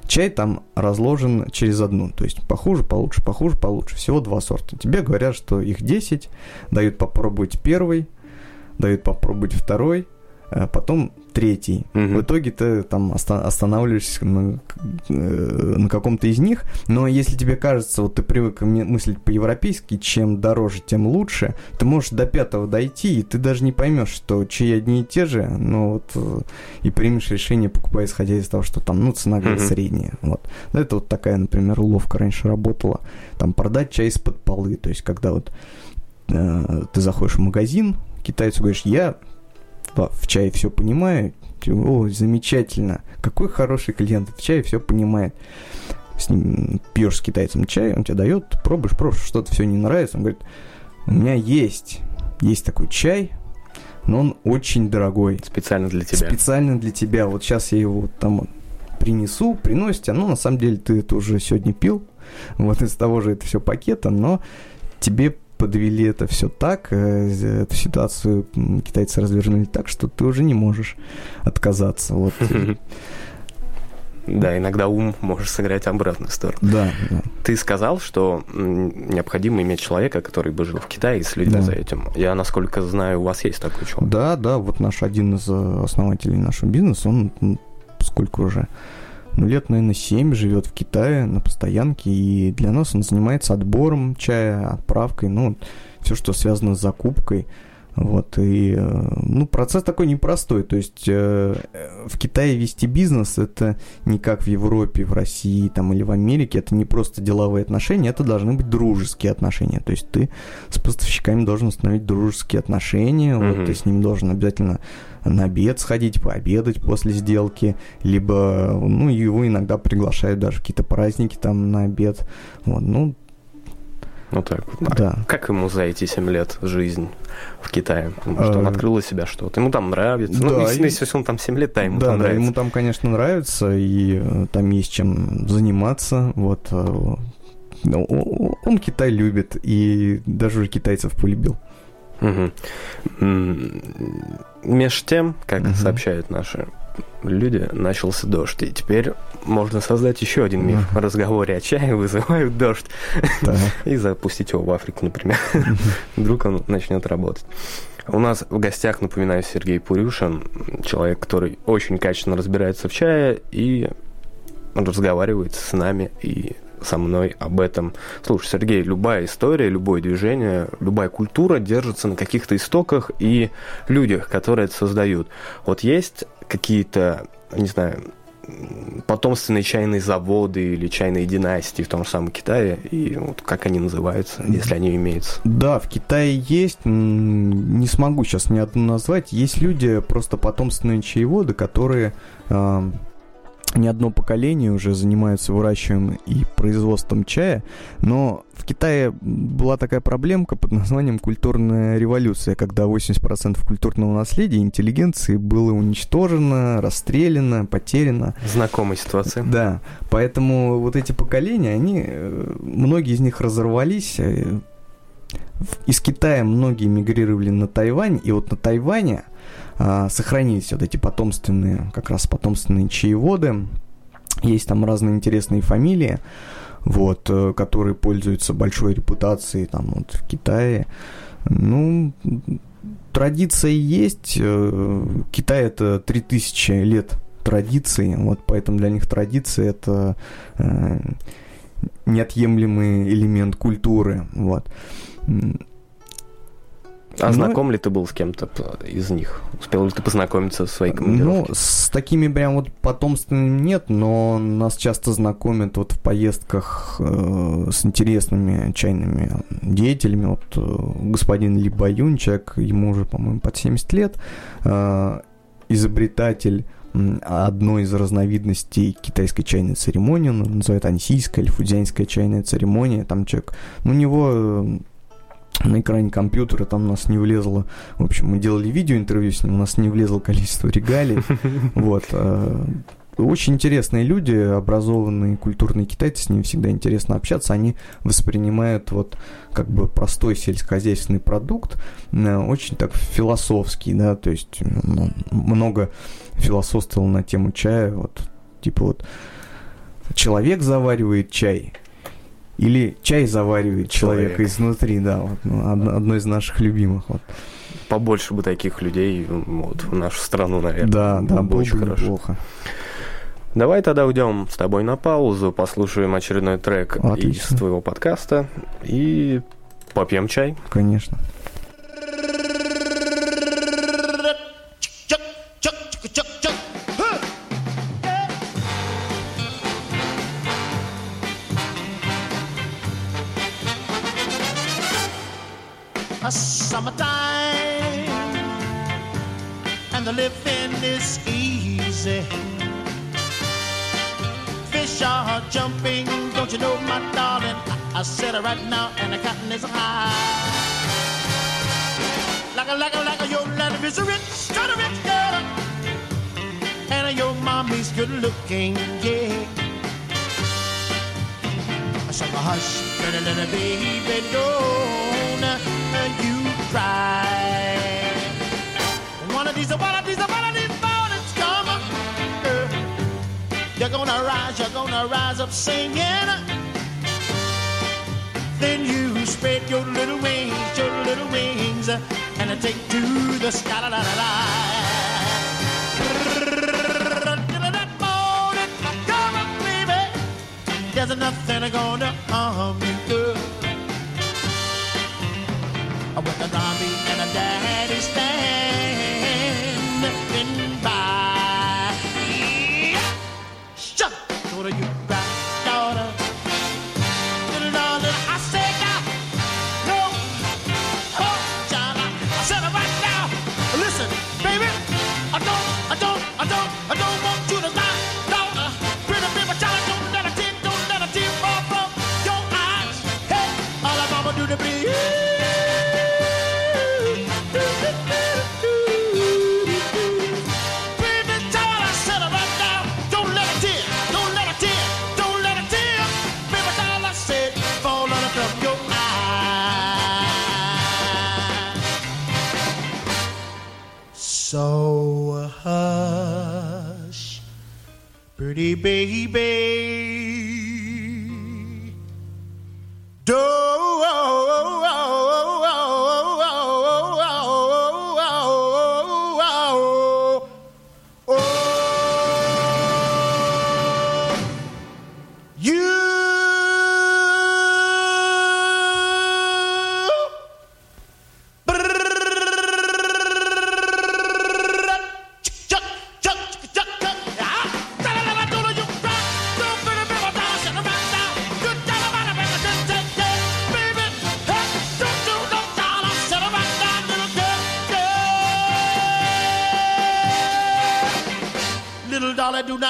Чай там разложен через одну, то есть похуже, получше, похуже, получше. Всего два сорта. Тебе говорят, что их 10, дают попробовать первый, дают попробовать второй, потом третий. Мгм. В итоге ты там оста- останавливаешься на, э, на каком-то из них, но если тебе кажется, вот ты привык мыслить по-европейски, чем дороже, тем лучше, ты можешь до пятого дойти, и ты даже не поймешь, что чаи одни и те же, но вот э, и примешь решение, покупая исходя из того, что там, ну, цена Мгм. средняя. Вот. Ну, Это вот такая, например, уловка раньше работала. Там продать чай из-под полы, то есть когда вот э, ты заходишь в магазин, китайцу говоришь, я в- в чае все понимаю, о, замечательно, какой хороший клиент, в чае все понимает. С ним пьешь с китайцем чай, он тебе дает, пробуешь, пробуешь, что-то все не нравится, он говорит, у меня есть, есть такой чай, но он очень дорогой, Специально для тебя. специально для тебя. Вот сейчас я его там принесу, приносите. Ну, на самом деле, ты это уже сегодня пил. Вот из того же это все пакета, но тебе подвели это все так, э, эту ситуацию китайцы развернули так, что ты уже не можешь отказаться. Вот. Да, иногда ум может сыграть обратную сторону. Да, да. Ты сказал, что необходимо иметь человека, который бы жил в Китае и следил Да. за этим. Я, насколько знаю, у вас есть такой человек. Да, да, вот наш один из э, основателей нашего бизнеса, он сколько уже, ну, лет, наверное, 7 живет в Китае на постоянке, и для нас он занимается отбором чая, отправкой, ну, все, что связано с закупкой. Вот, и, э, ну, процесс такой непростой, то есть э, в Китае вести бизнес это не как в Европе, в России там, или в Америке, это не просто деловые отношения, это должны быть дружеские отношения, то есть ты с поставщиками должен установить дружеские отношения, вот Мгм. ты с ним должен обязательно на обед сходить, пообедать после сделки, либо, ну, его иногда приглашают даже какие-то праздники там на обед, вот, ну, Ну так. вот. А да. Как ему за эти 7 лет жизнь в Китае? Может, он Э, открыл для себя что-то? Ему там нравится? ну, да, если, и- если он там 7 лет, да, ему да, там да, нравится. ему там, конечно, нравится, и э, там есть чем заниматься, вот. э, ну, Он Китай любит, и даже уже китайцев полюбил. Мгм. М, Меж тем, как Мгм. сообщают наши люди, начался дождь. И теперь можно создать еще один миф. В разговоре о чае вызывают дождь. Так. И запустить его в Африку, например. Вдруг он начнет работать. У нас в гостях, напоминаю, Сергей Пурюшин, человек, который очень качественно разбирается в чае и разговаривает с нами и со мной об этом. Слушай, Сергей, любая история, любое движение, любая культура держится на каких-то истоках и людях, которые это создают. Вот есть какие-то, не знаю, потомственные чайные заводы или чайные династии в том же самом Китае, и вот как они называются, если они имеются. Да, в Китае есть, не смогу сейчас ни одну назвать, есть люди, просто потомственные чаеводы, которые, эм, не одно поколение уже занимаются выращиванием и производством чая, но в Китае была такая проблемка под названием культурная революция, когда 80% культурного наследия интеллигенции было уничтожено, расстреляно, потеряно. Знакомая ситуация. Да, поэтому вот эти поколения, они, э, многие из них разорвались, э, из Китая многие мигрировали на Тайвань, и вот на Тайване а, сохранились вот эти потомственные, как раз потомственные чаеводы. Есть там разные интересные фамилии, вот, э, которые пользуются большой репутацией там вот в Китае. Ну, традиция есть. э, Китай это 3000 лет традиций, вот поэтому для них традиция это э, неотъемлемый элемент культуры, вот. А Ну, знаком ли ты был с кем-то из них? Успел ли ты познакомиться в своей Ну, командировке? с такими прям вот потомственными нет, но нас часто знакомят вот в поездках э, с интересными чайными деятелями. Вот э, господин Ли Баюн, человек, ему уже, по-моему, под 70 лет, э, изобретатель одной из разновидностей китайской чайной церемонии, он называют ансийская или фудзянская чайная церемония. Там человек, ну, у него э, на экране компьютера, там у нас не влезло, в общем, мы делали видеоинтервью с ним, у нас не влезло количество регалий, вот, э, очень интересные люди, образованные, культурные китайцы, с ними всегда интересно общаться, они воспринимают вот как бы простой сельскохозяйственный продукт, э, очень так философский, да, то есть ну, много философствовал на тему чая, вот, типа вот, человек заваривает чай, или чай заваривает человека Человек. изнутри, да, вот, ну, одно, одно из наших любимых. Вот. Побольше бы таких людей вот, в нашу страну, наверное. Да, да, Было бы было очень бы хорошо. неплохо. Давай тогда уйдем с тобой на паузу, послушаем очередной трек Отлично. из твоего подкаста и попьем чай. Конечно. Living is easy. Fish are jumping, don't you know, my darling? I, I said it right now, and the cotton is high like a like a like a your life is a rich, kind of rich girl, and your mommy's good looking, yeah. Said, hush, baby, don't you cry. Of these, one of these mornings come, uh, you're gonna rise, you're gonna rise up singing. Then you spread your little wings, your little wings, and take to the sky. La, la, la, la. That morning, come on, baby. There's nothing gonna harm you, girl. With the zombie and a daddy baby.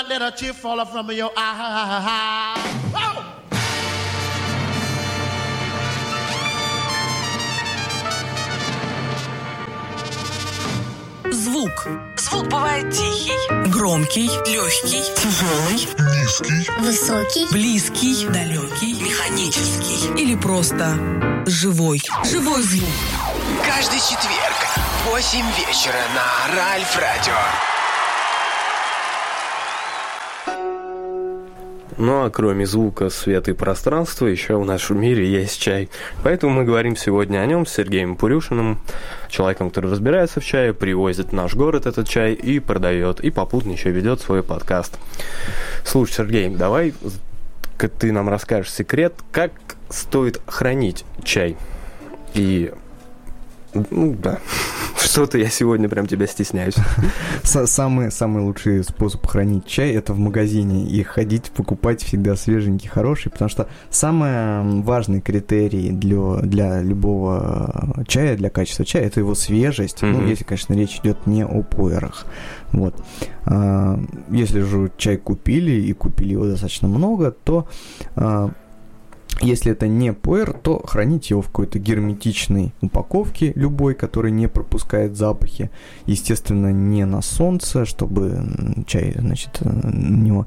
Not let a tear fall from your eye. Oh! Звук. Звук бывает тихий, громкий, легкий, тяжелый, Высокий. близкий, далекий, механический или просто живой. Живой звук. Каждый четверг в 8 вечера на Ральф Радио. Ну а кроме звука, света и пространства, еще в нашем мире есть чай. Поэтому мы говорим сегодня о нем с Сергеем Пурюшиным, человеком, который разбирается в чае, привозит в наш город этот чай и продает, и попутно еще ведет свой подкаст. Слушай, Сергей, давай ты нам расскажешь секрет, как стоит хранить чай. И ну да, что-то я сегодня прям тебя стесняюсь. Са- Самый, самый лучший способ хранить чай это в магазине и ходить покупать всегда свеженький, хороший, потому что самый важный критерий для, для любого чая, для качества чая, это его свежесть. Ну, Мгм. если, конечно, речь идет не о пуэрах. Вот. А, Если же чай купили и купили его достаточно много, то а, если это не пуэр, то храните его в какой-то герметичной упаковке, любой, который не пропускает запахи. Естественно, не на солнце, чтобы чай, значит, э, на него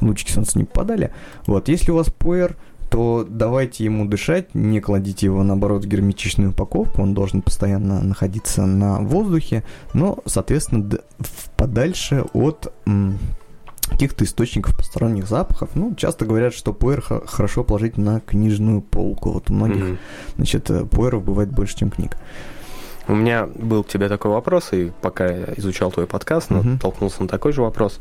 лучики солнца не попадали. Вот, если у вас пуэр, то давайте ему дышать, не кладите его, наоборот, в герметичную упаковку, он должен постоянно находиться на воздухе, но, соответственно, подальше от каких-то источников посторонних запахов. Ну, часто говорят, что пуэр хорошо положить на книжную полку. Вот у многих, Мгм. значит, э, пуэров бывает больше, чем книг. У меня был к тебе такой вопрос, и пока я изучал твой подкаст, Мгм. натолкнулся на такой же вопрос.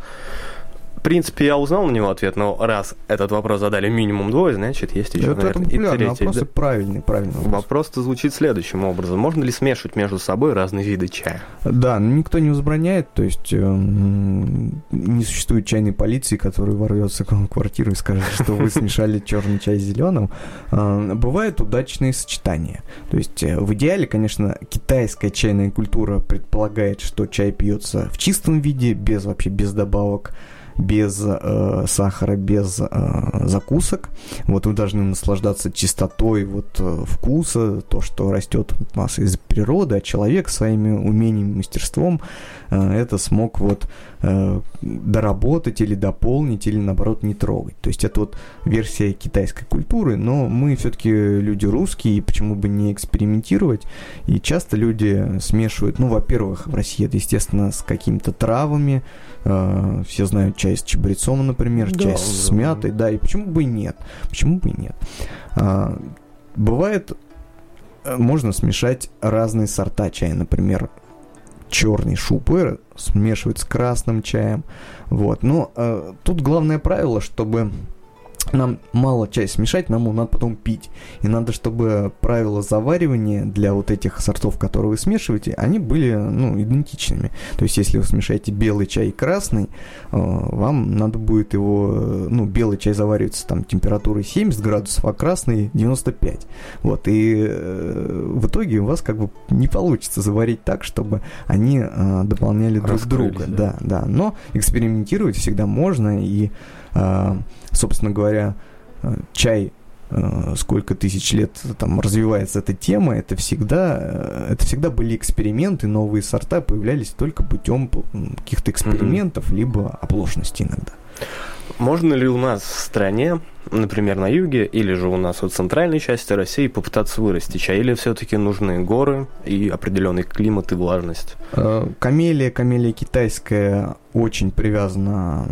В принципе, я узнал на него ответ, но раз этот вопрос задали минимум двое, значит, есть еще, это наверное, и третий. вопрос Да. правильный, правильный вопрос. Вопрос-то звучит следующим образом. Можно ли смешивать между собой разные виды чая? Да, но никто не возбраняет, то есть эм, не существует чайной полиции, которая ворвется к вам в квартиру и скажет, что вы смешали черный чай с зеленым. Э, Бывают удачные сочетания. То есть э, в идеале, конечно, китайская чайная культура предполагает, что чай пьется в чистом виде, без вообще без добавок без э, сахара, без э, закусок. Вот вы должны наслаждаться чистотой вот э, вкуса, то, что растет у нас из природы, а человек своими умениями, мастерством э, это смог вот э, доработать или дополнить, или наоборот не трогать. То есть это вот версия китайской культуры, но мы все-таки люди русские, и почему бы не экспериментировать? И часто люди смешивают, ну, во-первых, в России это, естественно, с какими-то травами, э, все знают чай с чабрецом, например, Да, чай с да. мятой, да, и почему бы и нет? Почему бы и нет? А, бывает, э, можно смешать разные сорта чая, например, черный шупыр смешивать с красным чаем, вот. Но э, тут главное правило, чтобы нам мало чая смешать, нам его надо потом пить. И надо, чтобы правила заваривания для вот этих сортов, которые вы смешиваете, они были, ну, идентичными. То есть, если вы смешаете белый чай и красный, э, вам надо будет его, э, ну, белый чай заваривается там температурой 70 градусов, а красный 95. Вот, и э, в итоге у вас как бы не получится заварить так, чтобы они дополняли друг Раскрылись, друга. да. Да, да. Но экспериментировать всегда можно, и, собственно говоря, э, чай э, сколько тысяч лет там развивается эта тема, это всегда, э, это всегда были эксперименты, новые сорта появлялись только путем каких-то экспериментов, либо оплошности иногда. Можно ли у нас в стране, например, на юге, или же у нас в центральной части России попытаться вырасти чай, или все-таки нужны горы и определенный климат и влажность? Э, Камелия, камелия китайская очень привязана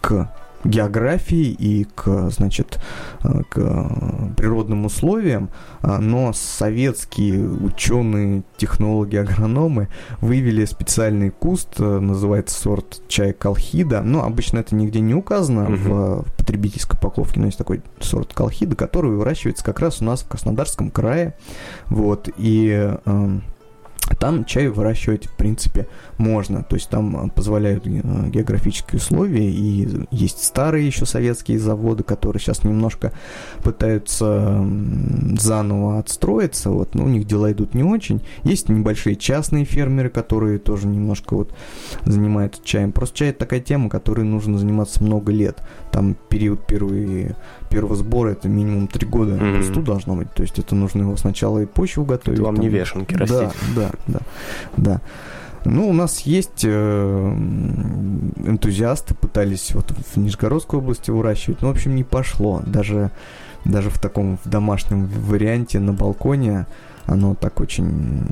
к географии и к, значит, э, к э, природным условиям, а, но советские ученые, технологи, агрономы вывели специальный куст, э, называется сорт чая колхида, но обычно это нигде не указано в, в потребительской упаковке, но есть такой сорт колхида, который выращивается как раз у нас в Краснодарском крае, вот, и эм, Там чай выращивать, в принципе, можно. То есть там э, позволяют э, географические условия, и есть старые еще советские заводы, которые сейчас немножко пытаются заново отстроиться. Вот, но у них дела идут не очень. Есть небольшие частные фермеры, которые тоже немножко вот занимаются чаем. Просто чай это такая тема, которой нужно заниматься много лет. Там период первый, первого сбора это минимум три года в кусту должно быть. То есть это нужно его сначала и почву готовить. Это вам там- не вешенки растить. Да, да, да, да. Ну, у нас есть э, энтузиасты, пытались вот в Нижегородской области выращивать, но, в общем, не пошло. Даже, даже в таком в домашнем варианте на балконе оно так очень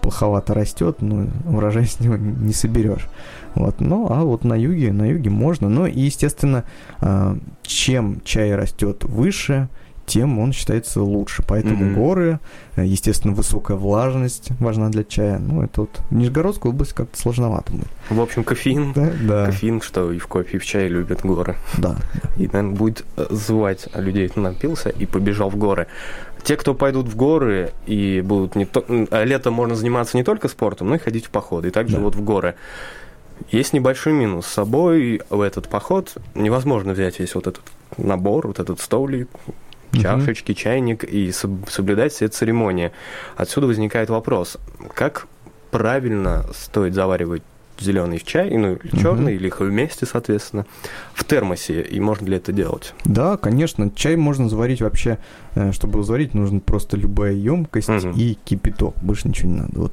плоховато растет, но урожай с него не соберешь. Вот. Ну, а вот на юге, на юге можно. Ну, и, естественно, э, чем чай растет выше, тем он считается лучше. Поэтому Мгм. горы, естественно, высокая влажность важна для чая. Ну, это вот в Нижегородской области как-то сложновато будет. В общем, кофеин. Да, да, Кофеин, что и в кофе, и в чае любят горы. да. И, наверное, будет э, звать людей, кто напился и побежал в горы. Те, кто пойдут в горы и будут не то... а Летом можно заниматься не только спортом, но и ходить в походы. И также Да. вот в горы. Есть небольшой минус. С собой в этот поход невозможно взять весь вот этот набор, вот этот столик. Чашечки, чайник и соб- соблюдать все церемонии. Отсюда возникает вопрос, как правильно стоит заваривать зеленый чай, ну или черный, или их вместе, соответственно, в термосе, и можно ли это делать? Да, конечно, чай можно заварить вообще, э, чтобы его заварить, нужно просто любая емкость Мгм. и кипяток, больше ничего не надо. Вот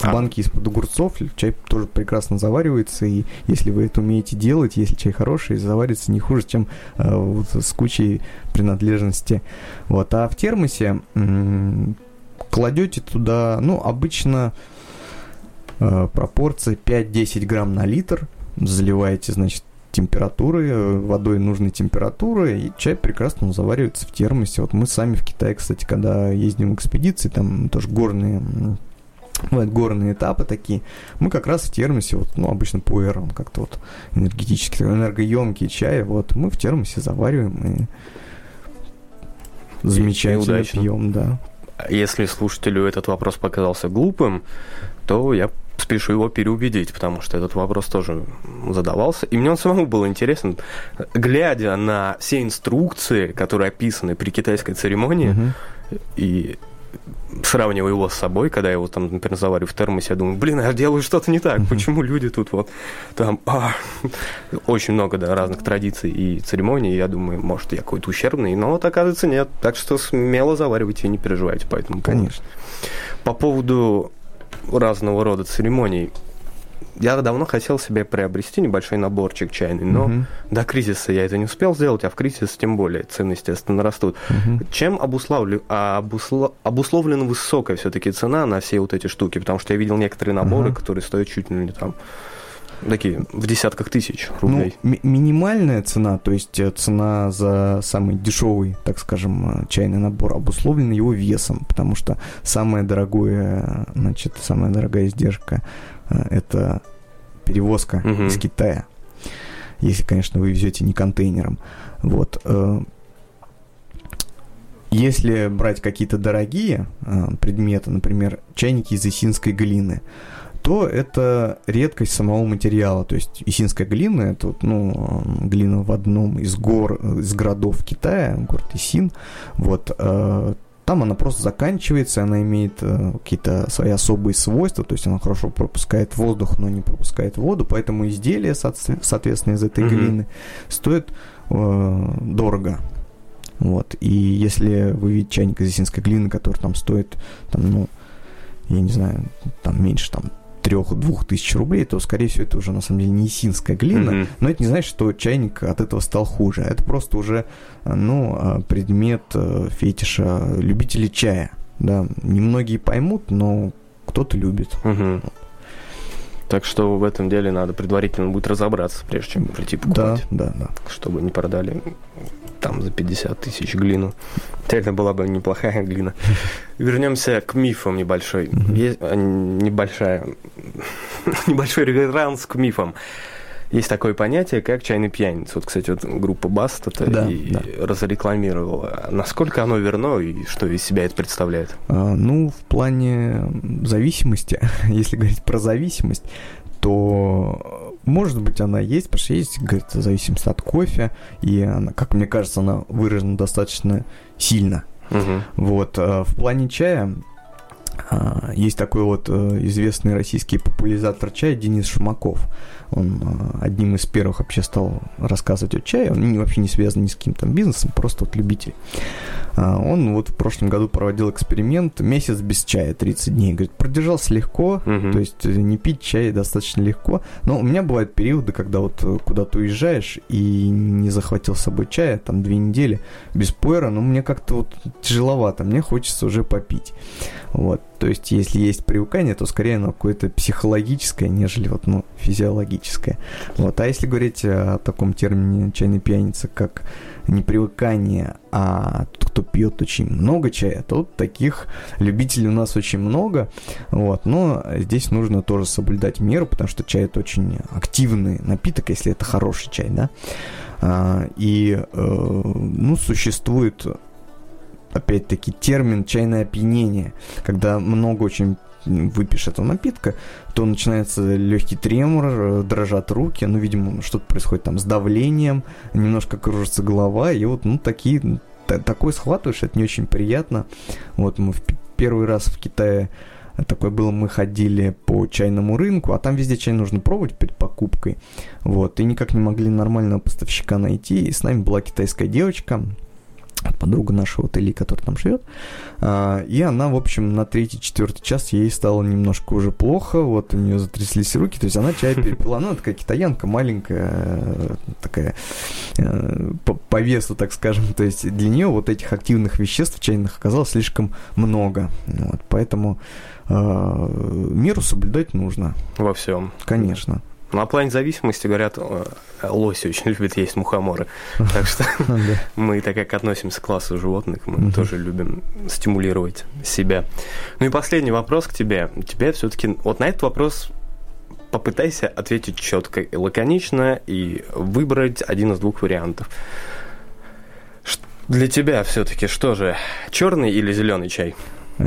в А. банке из-под огурцов чай тоже прекрасно заваривается, и если вы это умеете делать, если чай хороший, заварится не хуже, чем э, вот с кучей принадлежности. Вот, а в термосе м, кладете туда, ну, обычно э, пропорция 5-10 грамм на литр, заливаете, значит, температуры, э, водой нужной температуры, и чай прекрасно заваривается в термосе. Вот мы сами в Китае, кстати, когда ездим в экспедиции, там тоже горные бывают горные этапы такие, мы как раз в термосе, вот, ну, обычно пуэр, он как-то вот энергетически, такой энергоемкий чай, вот, мы в термосе завариваем и замечательно удачно. пьем, да. Если слушателю этот вопрос показался глупым, то я спешу его переубедить, потому что этот вопрос тоже задавался. И мне он самому был интересен. Глядя на все инструкции, которые описаны при китайской церемонии, Мгм. и сравниваю его с собой, когда я его там, например, завариваю в термосе, я думаю, блин, я делаю что-то не так, почему люди тут вот там а, очень много да, разных традиций и церемоний, и я думаю, может, я какой-то ущербный, но вот оказывается нет, так что смело заваривайте и не переживайте по этому поводу. Конечно. По поводу разного рода церемоний, я давно хотел себе приобрести небольшой наборчик чайный, но Мгм. до кризиса я это не успел сделать, а в кризис тем более цены, естественно, растут. Мгм. Чем обуславлю- а, обусло- обусловлена высокая все-таки цена на все вот эти штуки? Потому что я видел некоторые наборы, Ага. которые стоят чуть ли не там такие в десятках тысяч Ну, рублей. ми- минимальная цена, то есть э, цена за самый дешевый, так скажем, э, чайный набор обусловлена его весом, потому что самое дорогое, э, значит, самая дорогая издержка это перевозка Мгм. из Китая. Если, конечно, вы везете не контейнером. Вот. э, Если брать какие-то дорогие э, предметы, например, чайники из исинской глины, то это редкость самого материала. То есть исинская глина, это вот, ну, э, глина в одном из гор, э, из городов Китая, город Исин. Вот, э, там она просто заканчивается, она имеет э, какие-то свои особые свойства, то есть она хорошо пропускает воздух, но не пропускает воду, поэтому изделие, соответственно, из этой Мгм. глины стоит э, дорого. Вот. И если вы видите чайник из исинской глины, который там стоит, там, ну, я не знаю, там меньше там трех-двух тысяч рублей, то, скорее всего, это уже на самом деле не исинская глина, Мгм. но это не значит, что чайник от этого стал хуже. Это просто уже, э, ну, э, предмет э, фетиша любителей чая. Да, немногие поймут, но кто-то любит. Мгм. Так что в этом деле надо предварительно будет разобраться, прежде чем прийти Да, покупать, да, да. чтобы не продали там за 50 тысяч глину. Это была бы неплохая глина. Вернемся к мифам небольшой. Есть, а, небольшая, небольшой реверанс к мифам. есть такое понятие, как чайный пьяница. Вот, кстати, вот группа Баст это Да, и да. разрекламировала. Насколько оно верно и что из себя это представляет? А, Ну, в плане зависимости, если говорить про зависимость, то, э, может быть, она есть, потому что есть, говорит, зависимость от кофе, и она, как мне кажется, она выражена достаточно сильно. Мгм. Вот, а, в плане чая а, есть такой вот э, известный российский популяризатор чая Денис Шумаков. Он а, одним из первых вообще стал рассказывать о чае. Он вообще не связан ни с каким там бизнесом, просто вот любитель. А, Он вот в прошлом году проводил эксперимент месяц без чая, 30 дней. Говорит, продержался легко, Мгм. то есть э, не пить чай достаточно легко. Но у меня бывают периоды, когда вот э, куда-то уезжаешь и не захватил с собой чая, там две недели без пуэра, но мне как-то вот тяжеловато, мне хочется уже попить. Вот, то есть если есть привыкание, то скорее оно какое-то психологическое, нежели вот, ну, физиологическое. Вот, а если говорить о таком термине чайной пьяницы, как не привыкание, а тот, кто пьет очень много чая, то вот таких любителей у нас очень много. Вот, но здесь нужно тоже соблюдать меру, потому что чай это очень активный напиток, если это хороший чай, да. А, и, э, ну, существует опять-таки термин чайное опьянение, когда много очень выпьешь этого напитка, то начинается легкий тремор, э, дрожат руки, ну, видимо, что-то происходит там с давлением, немножко кружится голова, и вот, ну, такие, та- такое схватываешь, это не очень приятно. Вот мы в первый раз в Китае такое было, мы ходили по чайному рынку, а там везде чай нужно пробовать перед покупкой, вот, и никак не могли нормального поставщика найти, и с нами была китайская девочка, подруга нашего вот Или, который там живет. А, И она, в общем, на третий-четвертый час ей стало немножко уже плохо, вот у нее затряслись руки, то есть она чай перепила. Она такая китаянка, маленькая, такая э, по, по весу, так скажем. То есть для нее вот этих активных веществ чайных оказалось слишком много. Вот, поэтому э, меру соблюдать нужно, Во всем. конечно. Ну, а в плане зависимости, говорят, лоси очень любят есть мухоморы. Так что мы, так как относимся к классу животных, мы тоже любим стимулировать себя. Ну и последний вопрос к тебе. Тебе все-таки вот на этот вопрос попытайся ответить четко и лаконично и выбрать один из двух вариантов. Для тебя все-таки что же, черный или зеленый чай?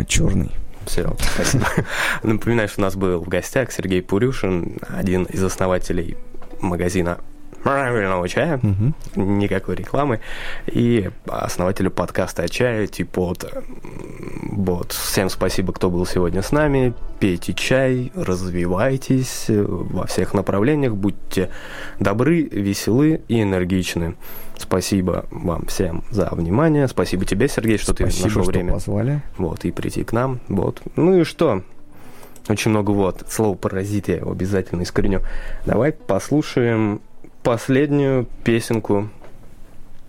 Черный. Все, спасибо. Напоминаю, что у нас был в гостях Сергей Пурюшин, один из основателей магазина правильного чая, никакой рекламы, и основателю подкаста о чае, Типот. Вот. Всем спасибо, кто был сегодня с нами. Пейте чай, развивайтесь во всех направлениях, будьте добры, веселы и энергичны. Спасибо вам всем за внимание. Спасибо тебе, Сергей, что ты Спасибо, нашел что время позвали. вот, и прийти к нам, вот. Ну и что? Очень много вот. Слово паразит я его обязательно искореню. Давай послушаем последнюю песенку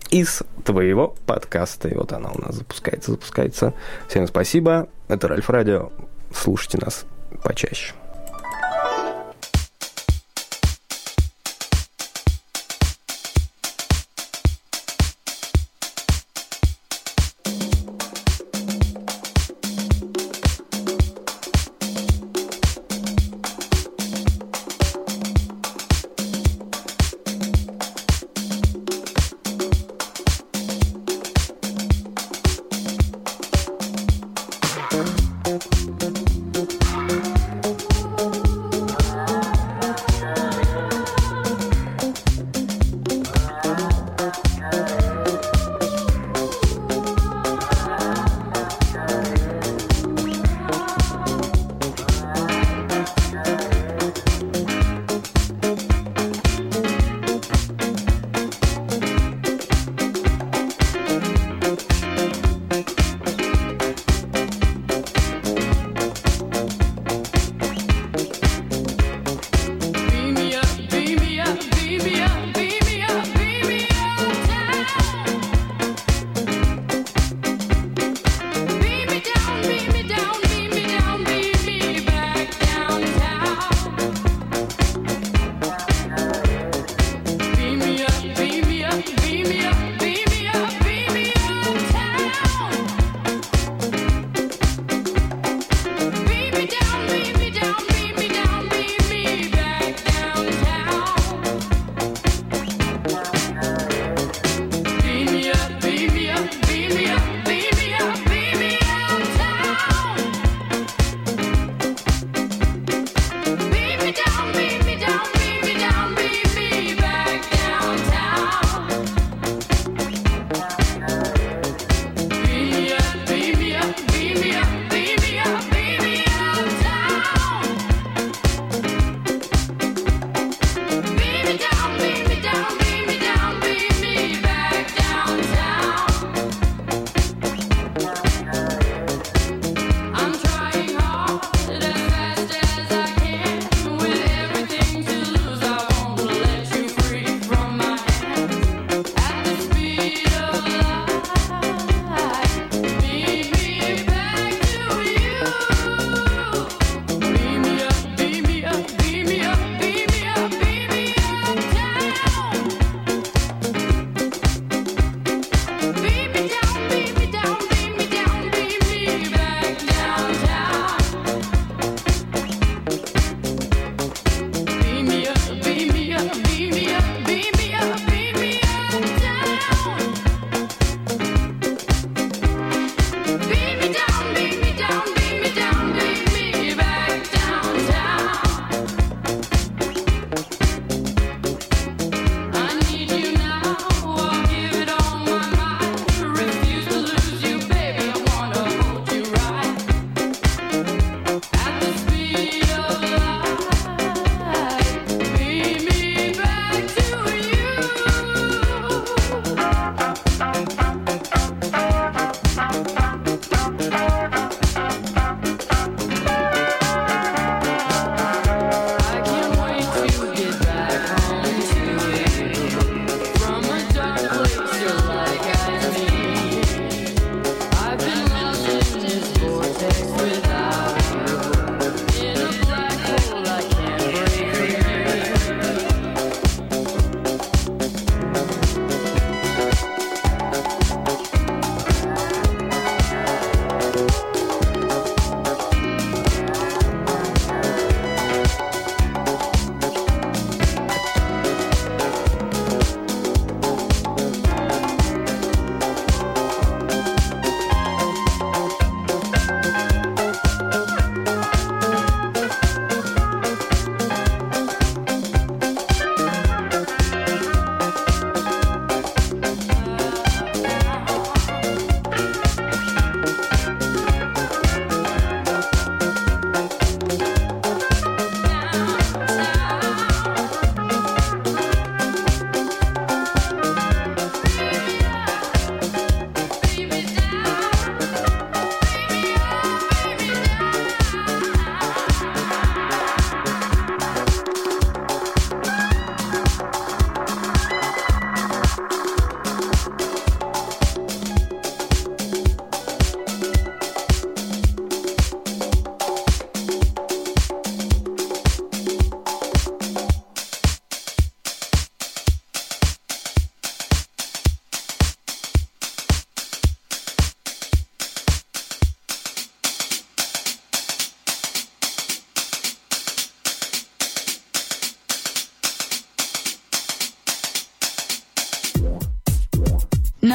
из твоего подкаста. И вот она у нас запускается, запускается. Всем спасибо. Это Ральф Радио. Слушайте нас почаще.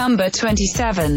Number 27.